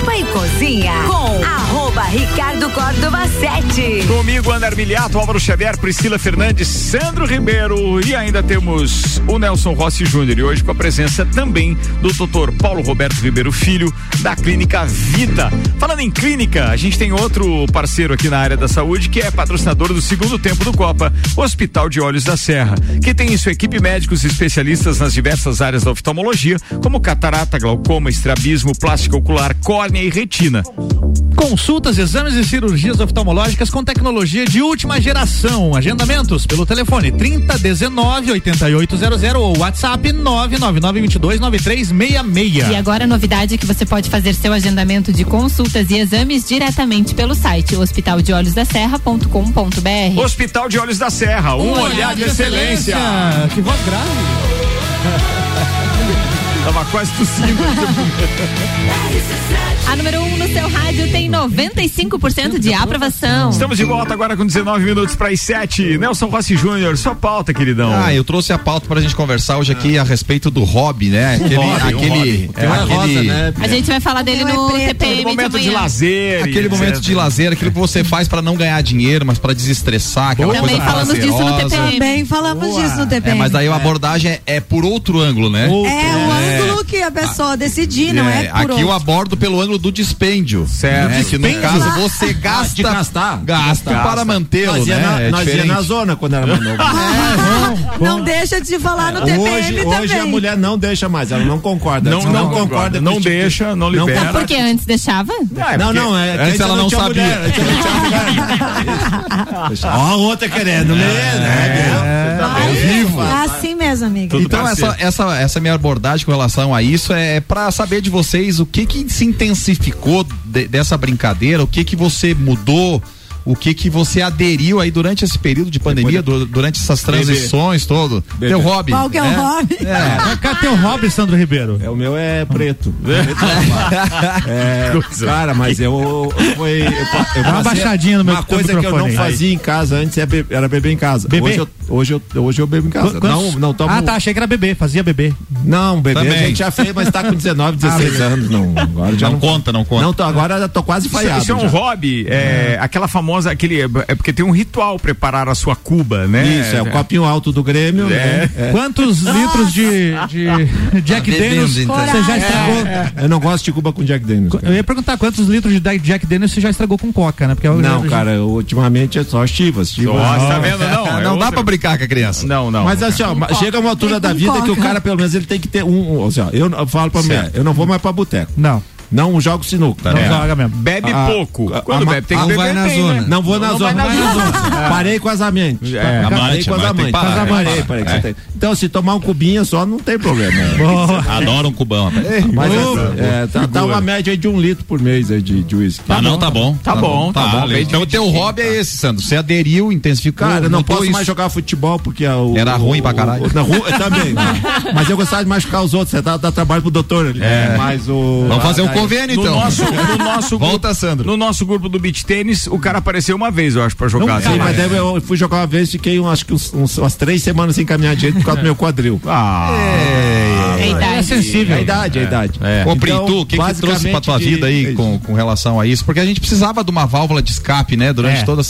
Copa e Cozinha com arroba Ricardo Córdova 7. Comigo, Ana Armiliato, Álvaro Xavier, Priscila Fernandes, Sandro Ribeiro e ainda temos o Nelson Rossi Júnior. E hoje com a presença também do doutor Paulo Roberto Ribeiro Filho, da Clínica Vita. Falando em clínica, a gente tem outro parceiro aqui na área da saúde que é patrocinador do segundo tempo do Copa, Hospital de Olhos da Serra, que tem em sua equipe médicos especialistas nas diversas áreas da oftalmologia, como catarata, glaucoma, estrabismo, plástica ocular, córnea e retina. Consultas, exames e cirurgias oftalmológicas com tecnologia de última geração. Agendamentos pelo telefone 30 19 8800 ou WhatsApp 999 22 9366. E agora a novidade é que você pode fazer seu agendamento de consultas e exames diretamente pelo site hospitaldeolhosdaserra.com.br. Hospital de Olhos da Serra, um, olhar, de excelência. Que voz grave. Tava quase tossindo. A número 1 um no seu rádio tem 95% de aprovação. Estamos de volta agora com 19 minutos para as 7. Nelson Rossi Júnior, sua pauta, queridão. Ah, eu trouxe a pauta pra gente conversar hoje aqui a respeito do hobby, né? Aquele, hobby, um aquele, hobby. é, aquele, né? A gente vai falar dele no TPM momento de de lazer. aquele momento de lazer, aquilo que você faz pra não ganhar dinheiro, mas pra desestressar, aquela Também coisa falamos disso no prazerosa. TPM. Também falamos disso no É, TPM. mas daí a abordagem é, é por outro ângulo, né? É o ângulo que a pessoa decidir, não é, É, por aqui eu abordo pelo ângulo do dispêndio. Certo. Né? Que no caso você gasta, de gastar. gasta Gasta. para mantê-lo, Nós ia, né? na, É nós ia diferente. na zona quando ela mandou. Não deixa de falar no TPM hoje, também. hoje a mulher não deixa mais, ela não concorda. Não- Ela não concorda, não tipo de- deixa, não libera. Porque antes deixava? Não, não, é que Antes ela não tinha sabia. mulher, antes não tinha mulher. Ó, a outra querendo, né? Né? Ao vivo. É assim mesmo, amiga. Então essa, essa, essa minha abordagem com relação a isso é para saber de vocês o que que se intensificou de- dessa brincadeira, o que que você mudou, o que que você aderiu aí durante esse período de pandemia, du- durante essas transições todo. Bebê. Teu hobby. Qual que é o hobby? É. Cadê teu hobby, Sandro Ribeiro? É, o meu é preto. É, cara, mas eu. eu, foi- eu, eu Dá uma baixadinha no meu- Uma coisa que eu não aí. fazia em casa antes é be- era beber em casa. Beber? Hoje eu, hoje, eu, hoje eu bebo em casa. Qu- quantos- Não, não tomo. Ah, tá, achei que era bebê, fazia bebê. Não, bebê Também. a gente já fez, mas tá com 19, 16 anos. Não, agora já Não não, conta, não conta. Não, tô, agora eu tô quase Isso, falhado. isso é um já. hobby, é, aquela famosa, aquele, é porque tem um ritual preparar a sua cuba, né? Isso, é o copinho alto do Grêmio. É. né? É. Quantos litros de, de Jack Daniels então. você já estragou? Eu não gosto de Cuba com Jack Daniels. cara. Eu ia perguntar quantos litros de Jack Daniels você já estragou com coca, né? Porque eu Não, cara, eu, ultimamente é só Chivas. Chivas. Nossa, tá vendo? Não, é não dá pra brincar com a criança. Não, não. Mas assim, ó, Com chega uma altura da vida que o cara, pelo menos, ele tem que ter um. assim, ó, eu, falo pra mulher, eu não vou mais pra boteco. Não, Não jogo sinuca. não É. joga mesmo. Bebe Ah, pouco. ah, Quando bebe, tem que ah, beber vai na bem, zona. né? Não vou na Não zona. vai na zona. Parei com as amentes. É. Parei com as amantes. parar, Parei, parei, tem- Então, se tomar um cubinho só, não tem problema. Adoro um cubão, rapaz. Mas Boa. é, tá, tá uma média aí de um litro por mês aí de, uísque. Ah, não, tá bom. Tá bom, tá bom. beleza. Então o teu hobby é esse, Sandro. Você aderiu, intensificou. Cara, eu não posso mais jogar futebol porque é o, Era o- ruim pra caralho. o- também. Mas eu gostava de machucar os outros. Você dá, trabalho pro doutor ali. É. Mas o. Vamos fazer um daí- convênio, No então. nosso, no nosso Volta, grupo, Sandro. No nosso grupo do beach tênis, o cara apareceu uma vez, eu acho, pra jogar. Sim, Tá? mas daí eu fui jogar uma vez, fiquei um, acho que uns, uns- umas três semanas sem caminhar direito por causa do meu quadril. Ah, É a É idade. sensível. É a idade, é a idade. Ô, Pri, Então, tu, o que, que trouxe pra tua de- vida aí com, com relação a isso? Porque a gente precisava de uma válvula de escape, né? Durante É. todo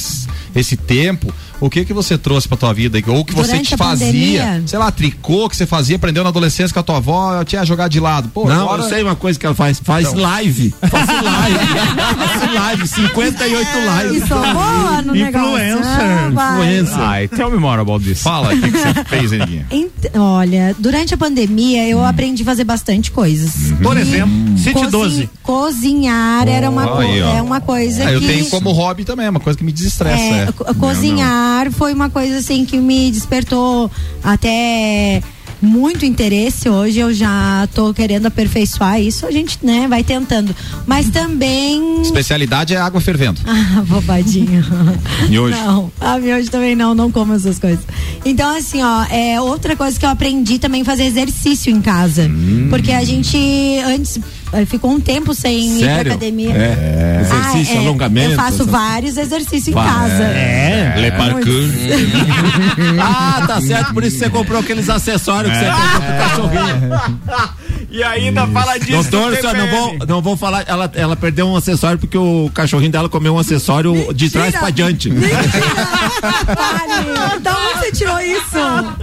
esse tempo. O que que você trouxe pra tua vida? Ou que você Durante a fazia, pandemia? sei lá, tricô que você fazia, aprendeu na adolescência com a tua avó, tinha jogar de lado. Pô, Não, agora... eu sei uma coisa que ela faz. Faz live. Faço live. Faço live. 58 lives. Isso, boa no negócio. Influencer. Vai. Influencer. Ai, tell me more about this. Fala, o que, que você fez? Ent- olha, durante a pandemia Hum. eu aprendi a fazer bastante coisas. Por E exemplo, City cozi- 12. Cozinhar era uma, co- Aí, ó. é uma coisa Ah, eu que. tenho como hobby também, é uma coisa que me desestressa. É, é. co- cozinhar foi uma coisa assim que me despertou até muito interesse. Hoje eu já tô querendo aperfeiçoar isso, a gente, né, vai tentando. Mas também Especialidade é água fervendo. ah, bobadinho. Miojo. Não, a miojo também não, não como essas coisas. Então, assim, ó, é outra coisa que eu aprendi também fazer exercício em casa. Hum. Porque a gente antes ficou um tempo sem ir pra Sério? academia. É. Exercício, Ah, é, alongamento. Eu faço essas- vários exercícios em casa. É. Le parkour. Ah, tá certo. Por isso você comprou aqueles acessórios que você pegou pro cachorrinho. E ainda fala disso. Doutor, do não vou, não vou falar. Ela, ela perdeu um acessório porque o cachorrinho dela comeu um acessório de trás pra diante. Vale. Da onde você tirou isso?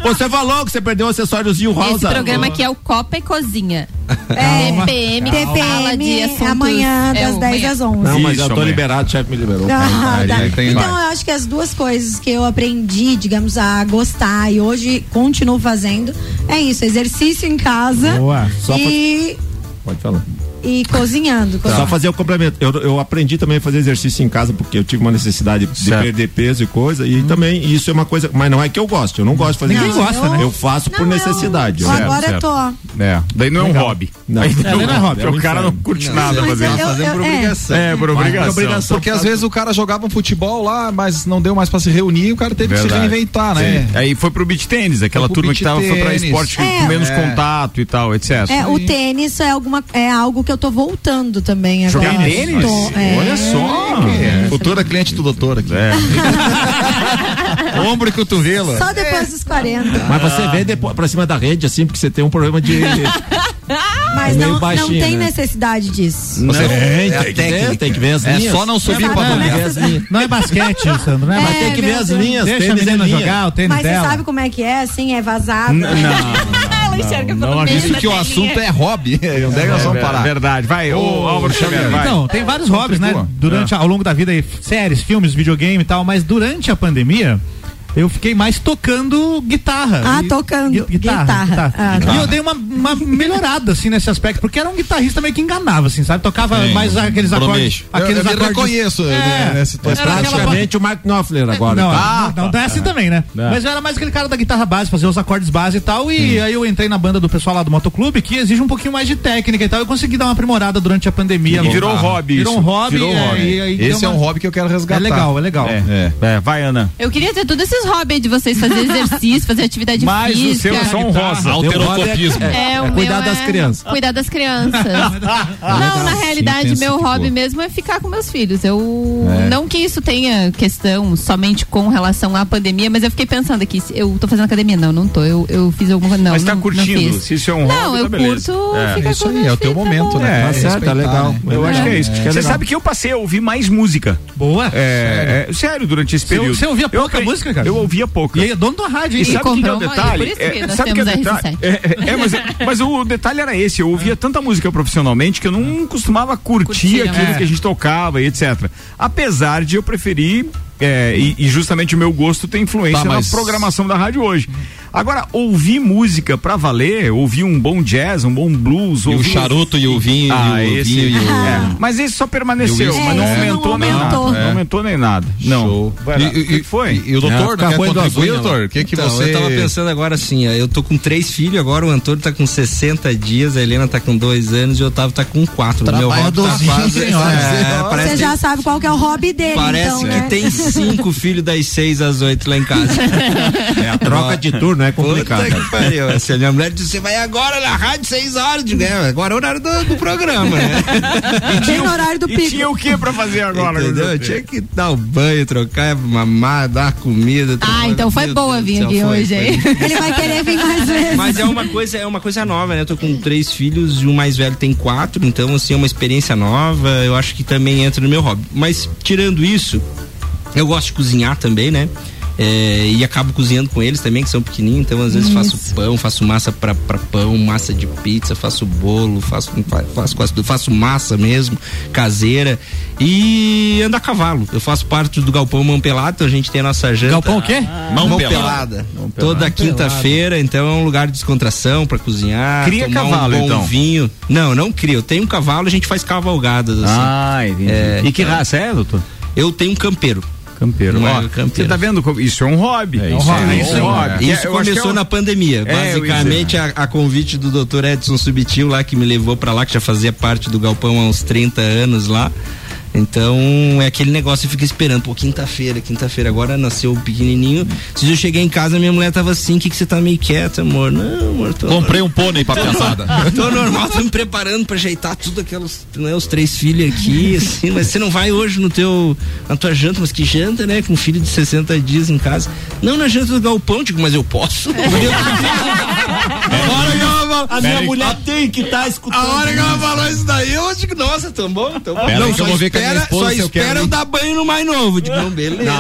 Você falou que você perdeu o acessóriozinho rosa. Esse programa aqui é o Copa e Cozinha. É. TPM, TPM amanhã é, das o 10 manhã. às 11. Não, mas Isso, eu tô amanhã. liberado, o chefe me liberou. Ah, tá. então eu acho que as duas coisas que eu aprendi, digamos, a gostar e hoje continuo fazendo é isso, exercício em casa Boa. Só e, Pode falar. E cozinhando. Só fazer o complemento. Eu, eu aprendi também a fazer exercício em casa porque eu tive uma necessidade de Certo. perder peso e coisa. E também isso é uma coisa. Mas não é que eu gosto. Eu não gosto de fazer Ninguém gosta, né? Eu faço por Não, eu- necessidade. eu Certo, agora certo. tô. É, daí não é um Legal. hobby. Não. É, daí não é hobby, é um o cara não curte Não, nada fazer. eu- Tá fazendo por é. obrigação. É, por obrigação. Porque às vezes o cara jogava um futebol lá, mas não deu mais pra se reunir, o cara teve que se reinventar, né? Aí foi pro beach tênis, aquela turma que tava, foi pra esporte É. com menos É. contato e tal, etc. É, o tênis é, alguma, é algo que eu tô voltando também agora. Jogar tênis? Tô, é. Olha só. É. Futura cliente do doutor aqui. É. Ombro e cotovelo. Só depois dos 40. Mas você vê depois pra cima da rede, assim, porque você tem um problema de. Mas É não, não baixinho, tem né? necessidade disso. Você Não, tem, é a tem que ver, tem que ver as É linhas. só não subir pra que ver as linhas. Não é basquete, Sandro, né? Mas É, tem que ver as linhas. Deixa a é menina linha. jogar o tênis Mas você dela. sabe como é que é, assim, é vazado. Não. Ela enxerga pelo Não, meio Isso que o telinha. assunto é hobby. Onde é que nós vamos parar? Verdade. Vai, ô Álvaro Xavier, vai. Então, tem vários hobbies, né? Durante, ao longo da vida, aí, séries, filmes, videogame e tal, mas durante a pandemia, eu fiquei mais tocando guitarra. Ah, E- tocando. gui- Guitarra. Guitarra. Ah, E eu dei uma, uma melhorada, assim, nesse aspecto, porque era um guitarrista meio que enganava, assim, sabe? Tocava Sim, mais aqueles acordes. Eu- Aqueles eu me acordes. reconheço, né, era aquela Praticamente o Mark Knopfler agora. não, tá? não, não é assim também, né? Mas eu era mais aquele cara da guitarra base, fazer os acordes base e tal. E aí eu entrei na banda do pessoal lá do Motoclube, que exige um pouquinho mais de técnica e tal. Eu consegui dar uma aprimorada durante a pandemia. E virou hobby Virou um hobby. Virou um é, hobby. e Esse é um hobby que eu quero resgatar. É legal, é legal. É. É, vai, Ana. Eu queria ter todos esses hobbies de vocês fazer exercício, fazer atividade Mas o física. seu é só um rosa. Alterocopismo. É, o cuidar meu das é crianças. Cuidar das crianças. não, na realidade, pensa meu hobby for. mesmo é ficar com meus filhos. Eu É. não que isso tenha questão somente com relação à pandemia, mas eu fiquei pensando aqui, eu tô fazendo academia, não, não tô. Eu, eu fiz alguma não, Mas tá não, curtindo. Não, fiz. Se isso é um Não, hobby, eu tá beleza. curto É. ficar Isso com aí, meus é o teu tá momento, né? É, tá certo, é legal. né? Eu acho que é isso. É Você sabe que eu passei a ouvir mais música. Boa. É, é, sério, durante esse período. você ouvia pouca música, cara? Eu ouvia pouca. E aí, dono da rádio, E hein? sabe o que é o detalhe? É, nós sabe que é o detalhe? RC7. É, é, é, mas, mas o detalhe era esse, eu ouvia tanta música profissionalmente que eu não costumava curtir Curtia, aquilo né? que a gente tocava e etc. Apesar de eu preferir é, e, e justamente o meu gosto tem influência Tá, mas- na programação da rádio hoje. Agora, ouvir música pra valer, ouvir um bom jazz, um bom blues, E o charuto e o vinho, ah, e o esse, vinho e o... é. Mas esse só permaneceu, mas não É, esse não aumentou nem nada. aumentou. Não aumentou nem nada. Não. E- O que e- foi? E, e o doutor, É, quer contribuir, doutor? O que que Então, você... eu tava pensando agora assim, ó, eu tô com três filhos agora, o Antônio tá com 60 dias, a Helena tá com dois anos e o Otávio tá com quatro. O meu hobby tá quase, senhora. é, parece Você que- já sabe qual que é o hobby dele, Parece então, que né? tem cinco filhos das seis às oito lá em casa. É, a troca de turno é complicado. Puta que pariu. Assim, a minha mulher disse: você vai agora na rádio seis horas. Eu Digo, é, agora é o horário do, do programa, né? Bem no horário do E pico. tinha o que pra fazer agora? Entendeu? Eu tinha que dar o banho, trocar, mamar, dar comida. Ah, então foi Meu boa vir aqui hoje, hein? Ele vai querer vir mais vezes. Mas é uma coisa, é uma coisa nova, né? Eu tô com três filhos e o mais velho tem quatro, então assim, é uma experiência nova, eu acho que também entra no meu hobby. Mas tirando isso, eu gosto de cozinhar também, né? É, e acabo cozinhando com eles também, que são pequenininhos, então às vezes faço pão, faço massa pra, pra pão, massa de pizza, faço bolo, faço, fa- faço quase tudo, faço massa mesmo, caseira e ando a cavalo. Eu faço parte do Galpão Mão Pelado, então a gente tem a nossa janta. Galpão o quê? Mão, Mão pelada. Toda quinta-feira, então é um lugar de descontração pra cozinhar. Cria tomar cavalo, um bom então? vinho. Não, não crio. Eu tenho um cavalo, a gente faz cavalgadas assim. Ah, entendi. É, e que então- raça é, doutor? Eu tenho um campeiro. Campeiro. É Ó, campeiro. Você tá vendo? Isso é um hobby. É, É, isso é- isso é um hobby. Isso Eu acho que começou é na pandemia. É, Basicamente, a, a convite do Dr. Edson Subtil lá, que me levou pra lá, que já fazia parte do galpão há uns 30 anos lá. Então, é aquele negócio, fica esperando, pô, quinta-feira, quinta-feira, agora nasceu o pequenininho. Se eu cheguei em casa, minha mulher tava assim, o que que você tá meio quieto, amor? Não, amor, tô... Comprei um pônei pra pensada. Tô normal, tô me preparando pra ajeitar tudo aqueles, né, os três filhos aqui, assim, mas você não vai hoje no teu, na tua janta, mas que janta, né, com um filho de 60 dias em casa. Não, na janta do galpão, digo, mas eu posso? A hora que ela falou, A minha mulher tem que estar escutando. a hora que ela falou isso daí, eu digo, nossa, tão bom, tão bom. Não, que só eu vou ver com a minha espera, esposa só espera quero eu dar banho no mais novo. Digo, não, beleza.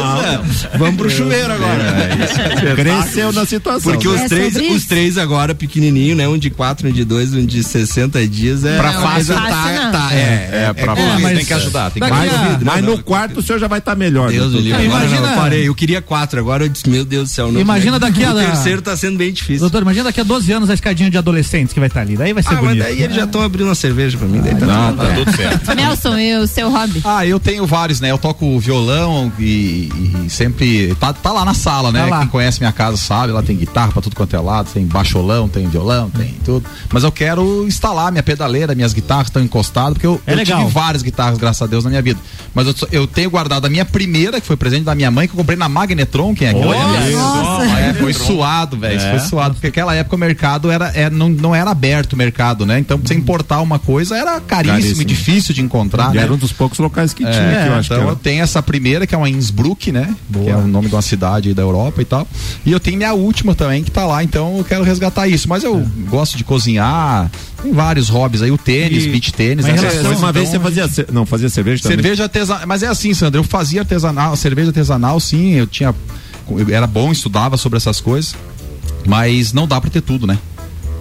Vamos pro chuveiro agora. Cresceu na situação. Porque os É três, os três agora pequenininho, né? Um de quatro, um de dois, um de 60 dias é Pra fácil tá, não. tá, é, É, pra fácil. tem que ajudar, tem que Daqui Mas, no quarto o senhor já vai estar melhor. Deus do Agora imagina- não, eu parei. Eu queria quatro, agora eu disse, meu Deus do céu. Não, Imagina daqui a- O terceiro tá sendo bem difícil. Doutor, imagina daqui a 12 anos a escadinha de adolescentes que vai estar ali. Daí vai ser ah, mas bonito. daí eles já estão abrindo uma cerveja pra mim. Daí tá Não, tudo tá bem. tudo certo. Nelson, e o seu hobby? Ah, eu tenho vários, né? Eu toco violão e, e sempre. Tá, tá lá na sala, né? Tá lá. Quem conhece minha casa sabe, lá tem guitarra pra tudo quanto é lado, tem baixolão, tem violão, tem tudo. Mas eu quero instalar minha pedaleira, minhas guitarras estão encostadas, porque eu, É eu tive várias guitarras, graças a Deus, na minha vida. Mas eu, eu tenho guardado a minha primeira, que foi presente da minha mãe, que eu comprei na Magnetron, quem é que? Nossa. É, foi suado, velho. É. Foi suado. Porque aquela época o mercado era, é, não, não era aberto o mercado, né? Então, pra você importar uma coisa era caríssimo, Caríssimo. e difícil de encontrar. E né? era um dos poucos locais que É, tinha, que eu acho então que eu era. tenho essa primeira, que é uma Innsbruck, né? Que é o nome de uma cidade da Europa e tal. E eu tenho minha última também, que tá lá, então eu quero resgatar isso. Mas eu gosto de cozinhar, tem vários hobbies aí, o tênis, E- beach tênis, mas relação- coisas. Uma vez você então, fazia. ce- Não, fazia cerveja também. Cerveja artesanal, mas é assim, Sandra, eu fazia artesanal, cerveja artesanal, sim, eu tinha, eu era bom, estudava sobre essas coisas, mas não dá pra ter tudo, né?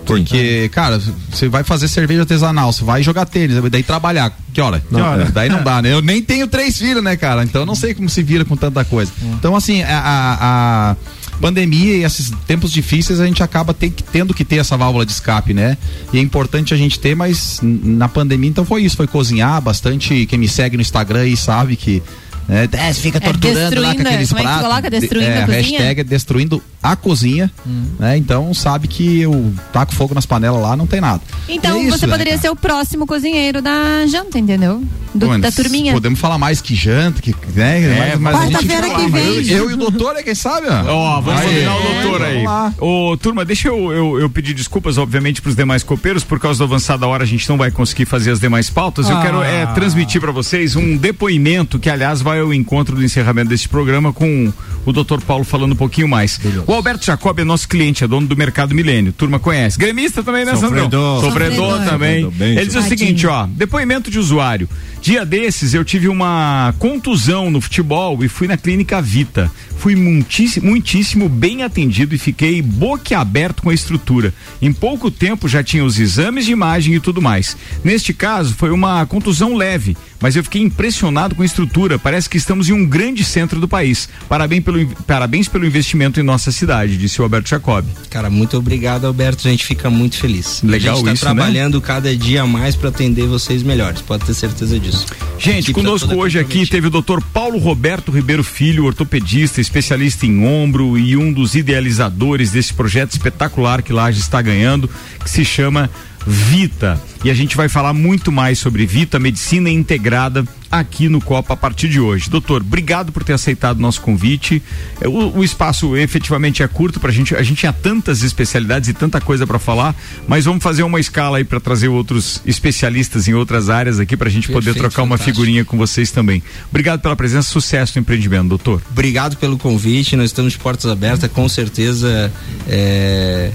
Porque, cara, você vai fazer cerveja artesanal, você vai jogar tênis, daí trabalhar. Que hora? Não, Que hora? é. Daí não dá, né? Eu nem tenho três filhos, né, cara? Então eu não sei como se vira com tanta coisa. Então, assim, a, a- pandemia e esses tempos difíceis a gente acaba ter tendo que ter essa válvula de escape, né? E é importante a gente ter, mas na pandemia então foi isso, foi cozinhar bastante. Quem me segue no Instagram aí sabe que né, é, você fica É torturando lá com aqueles como é pratos. coloca? Destruindo é, a cozinha? hashtag é destruindo a cozinha, né? Então sabe que eu taco fogo nas panelas lá, não tem nada. Então É isso, você né, poderia ser o próximo cozinheiro da janta, entendeu? Do- Pô, da turminha. Podemos falar mais que janta, que, né? É, mas, mas Quarta-feira que vem. Eu, eu e o doutor, é quem sabe, ó. Ó, vamos Aí, combinar o é, doutor aí. Ô, turma, deixa eu, eu, eu pedir desculpas, obviamente, pros demais copeiros, por causa da avançada hora a gente não vai conseguir fazer as demais pautas. Eu Ah. quero é, transmitir para vocês um depoimento que, aliás, vai ao encontro do encerramento deste programa com o doutor Paulo falando um pouquinho mais. O Alberto Jacob é nosso cliente, é dono do Mercado Milênio. Turma conhece. Gremista também, né, Sandrão? Sofredor. Sofredor Sofredor. também. Sofredor, bem, Ele diz o seguinte, ó, depoimento de usuário. Dia desses eu tive uma contusão no futebol e fui na clínica Vita. Fui muitíssimo, muitíssimo bem atendido e fiquei boquiaberto com a estrutura. Em pouco tempo já tinha os exames de imagem e tudo mais. Neste caso foi uma contusão leve, mas eu fiquei impressionado com a estrutura. Parece que estamos em um grande centro do país. Parabéns pelo, parabéns pelo investimento em nossa cidade, disse o Alberto Jacob. Cara, muito obrigado, Alberto. A gente fica muito feliz. Legal a gente tá isso, né? trabalhando cada dia a mais para atender vocês melhores. Pode ter certeza disso. Gente, tá conosco hoje aqui teve o Dr. Paulo Roberto Ribeiro Filho, ortopedista, especialista em ombro e um dos idealizadores desse projeto espetacular que Laje está ganhando, que se chama Vita. E a gente vai falar muito mais sobre Vita, medicina integrada, aqui no Copa a partir de hoje. Doutor, obrigado por ter aceitado o nosso convite. É, O, o espaço efetivamente é curto pra gente. A gente tinha tantas especialidades e tanta coisa para falar, mas vamos fazer uma escala aí para trazer outros especialistas em outras áreas aqui pra gente poder Perfeito, trocar uma fantástico. figurinha com vocês também. Obrigado pela presença, sucesso no empreendimento, doutor. Obrigado pelo convite, nós estamos de portas abertas, com certeza é,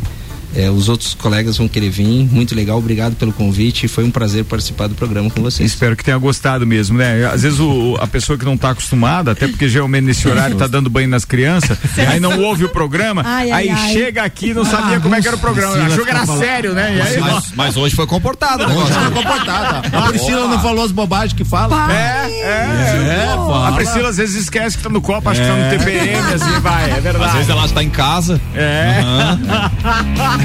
é, os outros colegas vão querer vir. Muito legal, obrigado pelo convite. Foi um prazer participar do programa com vocês. Espero que tenha gostado mesmo, né? Às vezes o- a pessoa que não está acostumada, até porque geralmente nesse horário tá dando banho nas crianças, aí não ouve o programa, Ai, ai, aí ai. chega aqui e não sabia como é que era o programa. Achou que era sério, né? E aí, Mas, mas hoje foi comportado, né? comportada. A Priscila não falou as bobagens que fala. É, é. É, a fala. Priscila às vezes esquece que tá no copo, acha que tá no TPM, assim, vai, é verdade. Às vezes ela está em casa. É.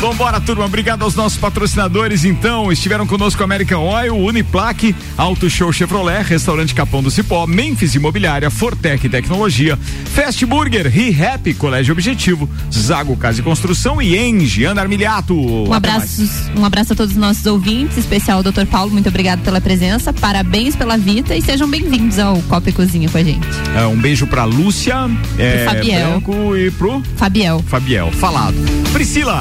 Vambora, turma. Obrigado aos nossos patrocinadores. Então, estiveram conosco American Oil, Uniplaque, Auto Show Chevrolet, Restaurante Capão do Cipó, Memphis Imobiliária, Fortec Tecnologia, Fast Burger, ReHap, Colégio Objetivo, Zago Casa e Construção e Engie, Ana Armiliato. Um abraço, um abraço a todos os nossos ouvintes, especial ao Dr. Paulo, muito obrigado pela presença, parabéns pela vida e sejam bem-vindos ao Copa e Cozinha com a gente. É, um beijo pra Lúcia, é, Fabiel. Branco e pro Fabiel. Fabiel. Falado. Priscila.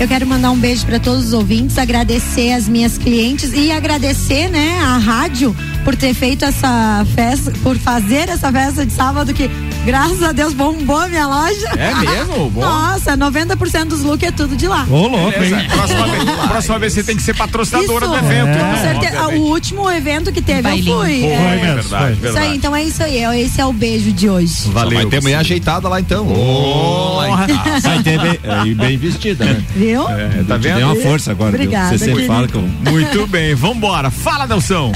Eu quero mandar um beijo para todos os ouvintes, agradecer as minhas clientes e agradecer, né, a rádio por ter feito essa festa, por fazer essa festa de sábado que, graças a Deus, bombou a minha loja. É mesmo? Bom. Nossa, 90% dos looks é tudo de lá. Ô, louco, Beleza. hein? Próxima vez, próxima vez você tem que ser patrocinadora Isso, do evento. com né? certeza. Ah, Obviamente. O último evento que teve, Bailinho. eu fui. Foi, É. é verdade. Isso aí, então é isso aí. Esse é o beijo de hoje. Valeu. Vai ter mulher ajeitada lá então. Oh. Vai ter bem, é, e bem vestida, né? Viu? É, tá vendo? dei uma força agora. Obrigada, Você sempre querido. fala que eu. Muito bem, vambora. Fala, Delção.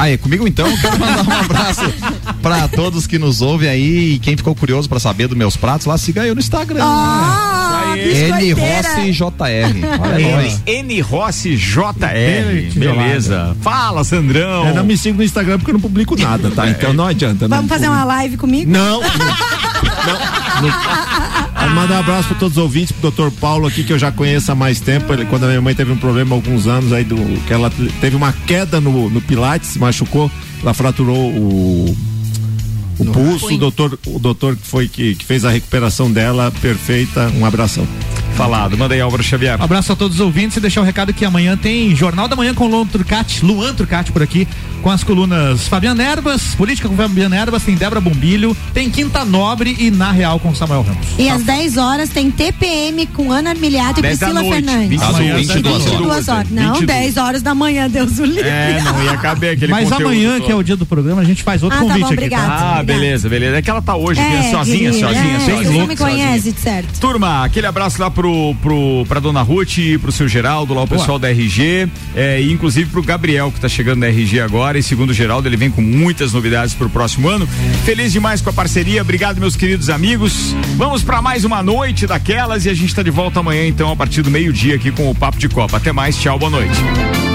Ah, é comigo então? Eu Quero mandar um abraço pra todos que nos ouvem aí e quem ficou curioso pra saber dos meus pratos, lá siga eu no Instagram. Ah, N biscoiteira. Rossi JR. Olha nós. N Rossi JR. Beleza. Fala, Sandrão. É, não me siga no Instagram porque eu não publico nada, tá? Então não adianta. Vamos não fazer uma live comigo? Não. Aí Mandar um abraço para todos os ouvintes, pro doutor Paulo aqui, que eu já conheço há mais tempo. Ele, quando a minha mãe teve um problema há alguns anos aí, do, que ela teve uma queda no, no Pilates, se machucou, ela fraturou o, o pulso. O doutor, o doutor que foi que, que fez a recuperação dela, perfeita. Um abração. Falado. Manda aí, Álvaro Xavier. Abraço a todos os ouvintes e deixar o recado que amanhã tem Jornal da Manhã com Luan Turcati, Luan Turcati por aqui, com as colunas Fabiana Erbas, Política com Fabiana Erbas, tem Débora Bombilho, tem Quinta Nobre e Na Real com Samuel Ramos. E às 10 horas tem TPM com Ana Armiliato e 10 da Priscila noite, Fernandes. 20 Às Amanhã, 22 horas. 22 horas. Não, 22. 10 horas da manhã, Deus o livre. É, não ia caber aquele Mas conteúdo amanhã, todo. que é o dia do programa, a gente faz outro Ah, tá convite bom, aqui. obrigado. Tá? Ah, Obrigada. beleza, beleza. É que ela tá hoje, aqui, sozinha, querido, sozinha, é, sem Você look, me sozinha. conhece, de certo. Turma, aquele abraço lá pro pro, pro, pra dona Ruth e pro seu Geraldo, lá o Boa. pessoal da RG, é, e inclusive pro Gabriel, que tá chegando na RG agora, e segundo o Geraldo, ele vem com muitas novidades pro próximo ano. Feliz demais com a parceria, obrigado, meus queridos amigos. Vamos pra mais uma noite daquelas e a gente tá de volta amanhã, então, a partir do meio-dia aqui com o Papo de Copa. Até mais, tchau, boa noite.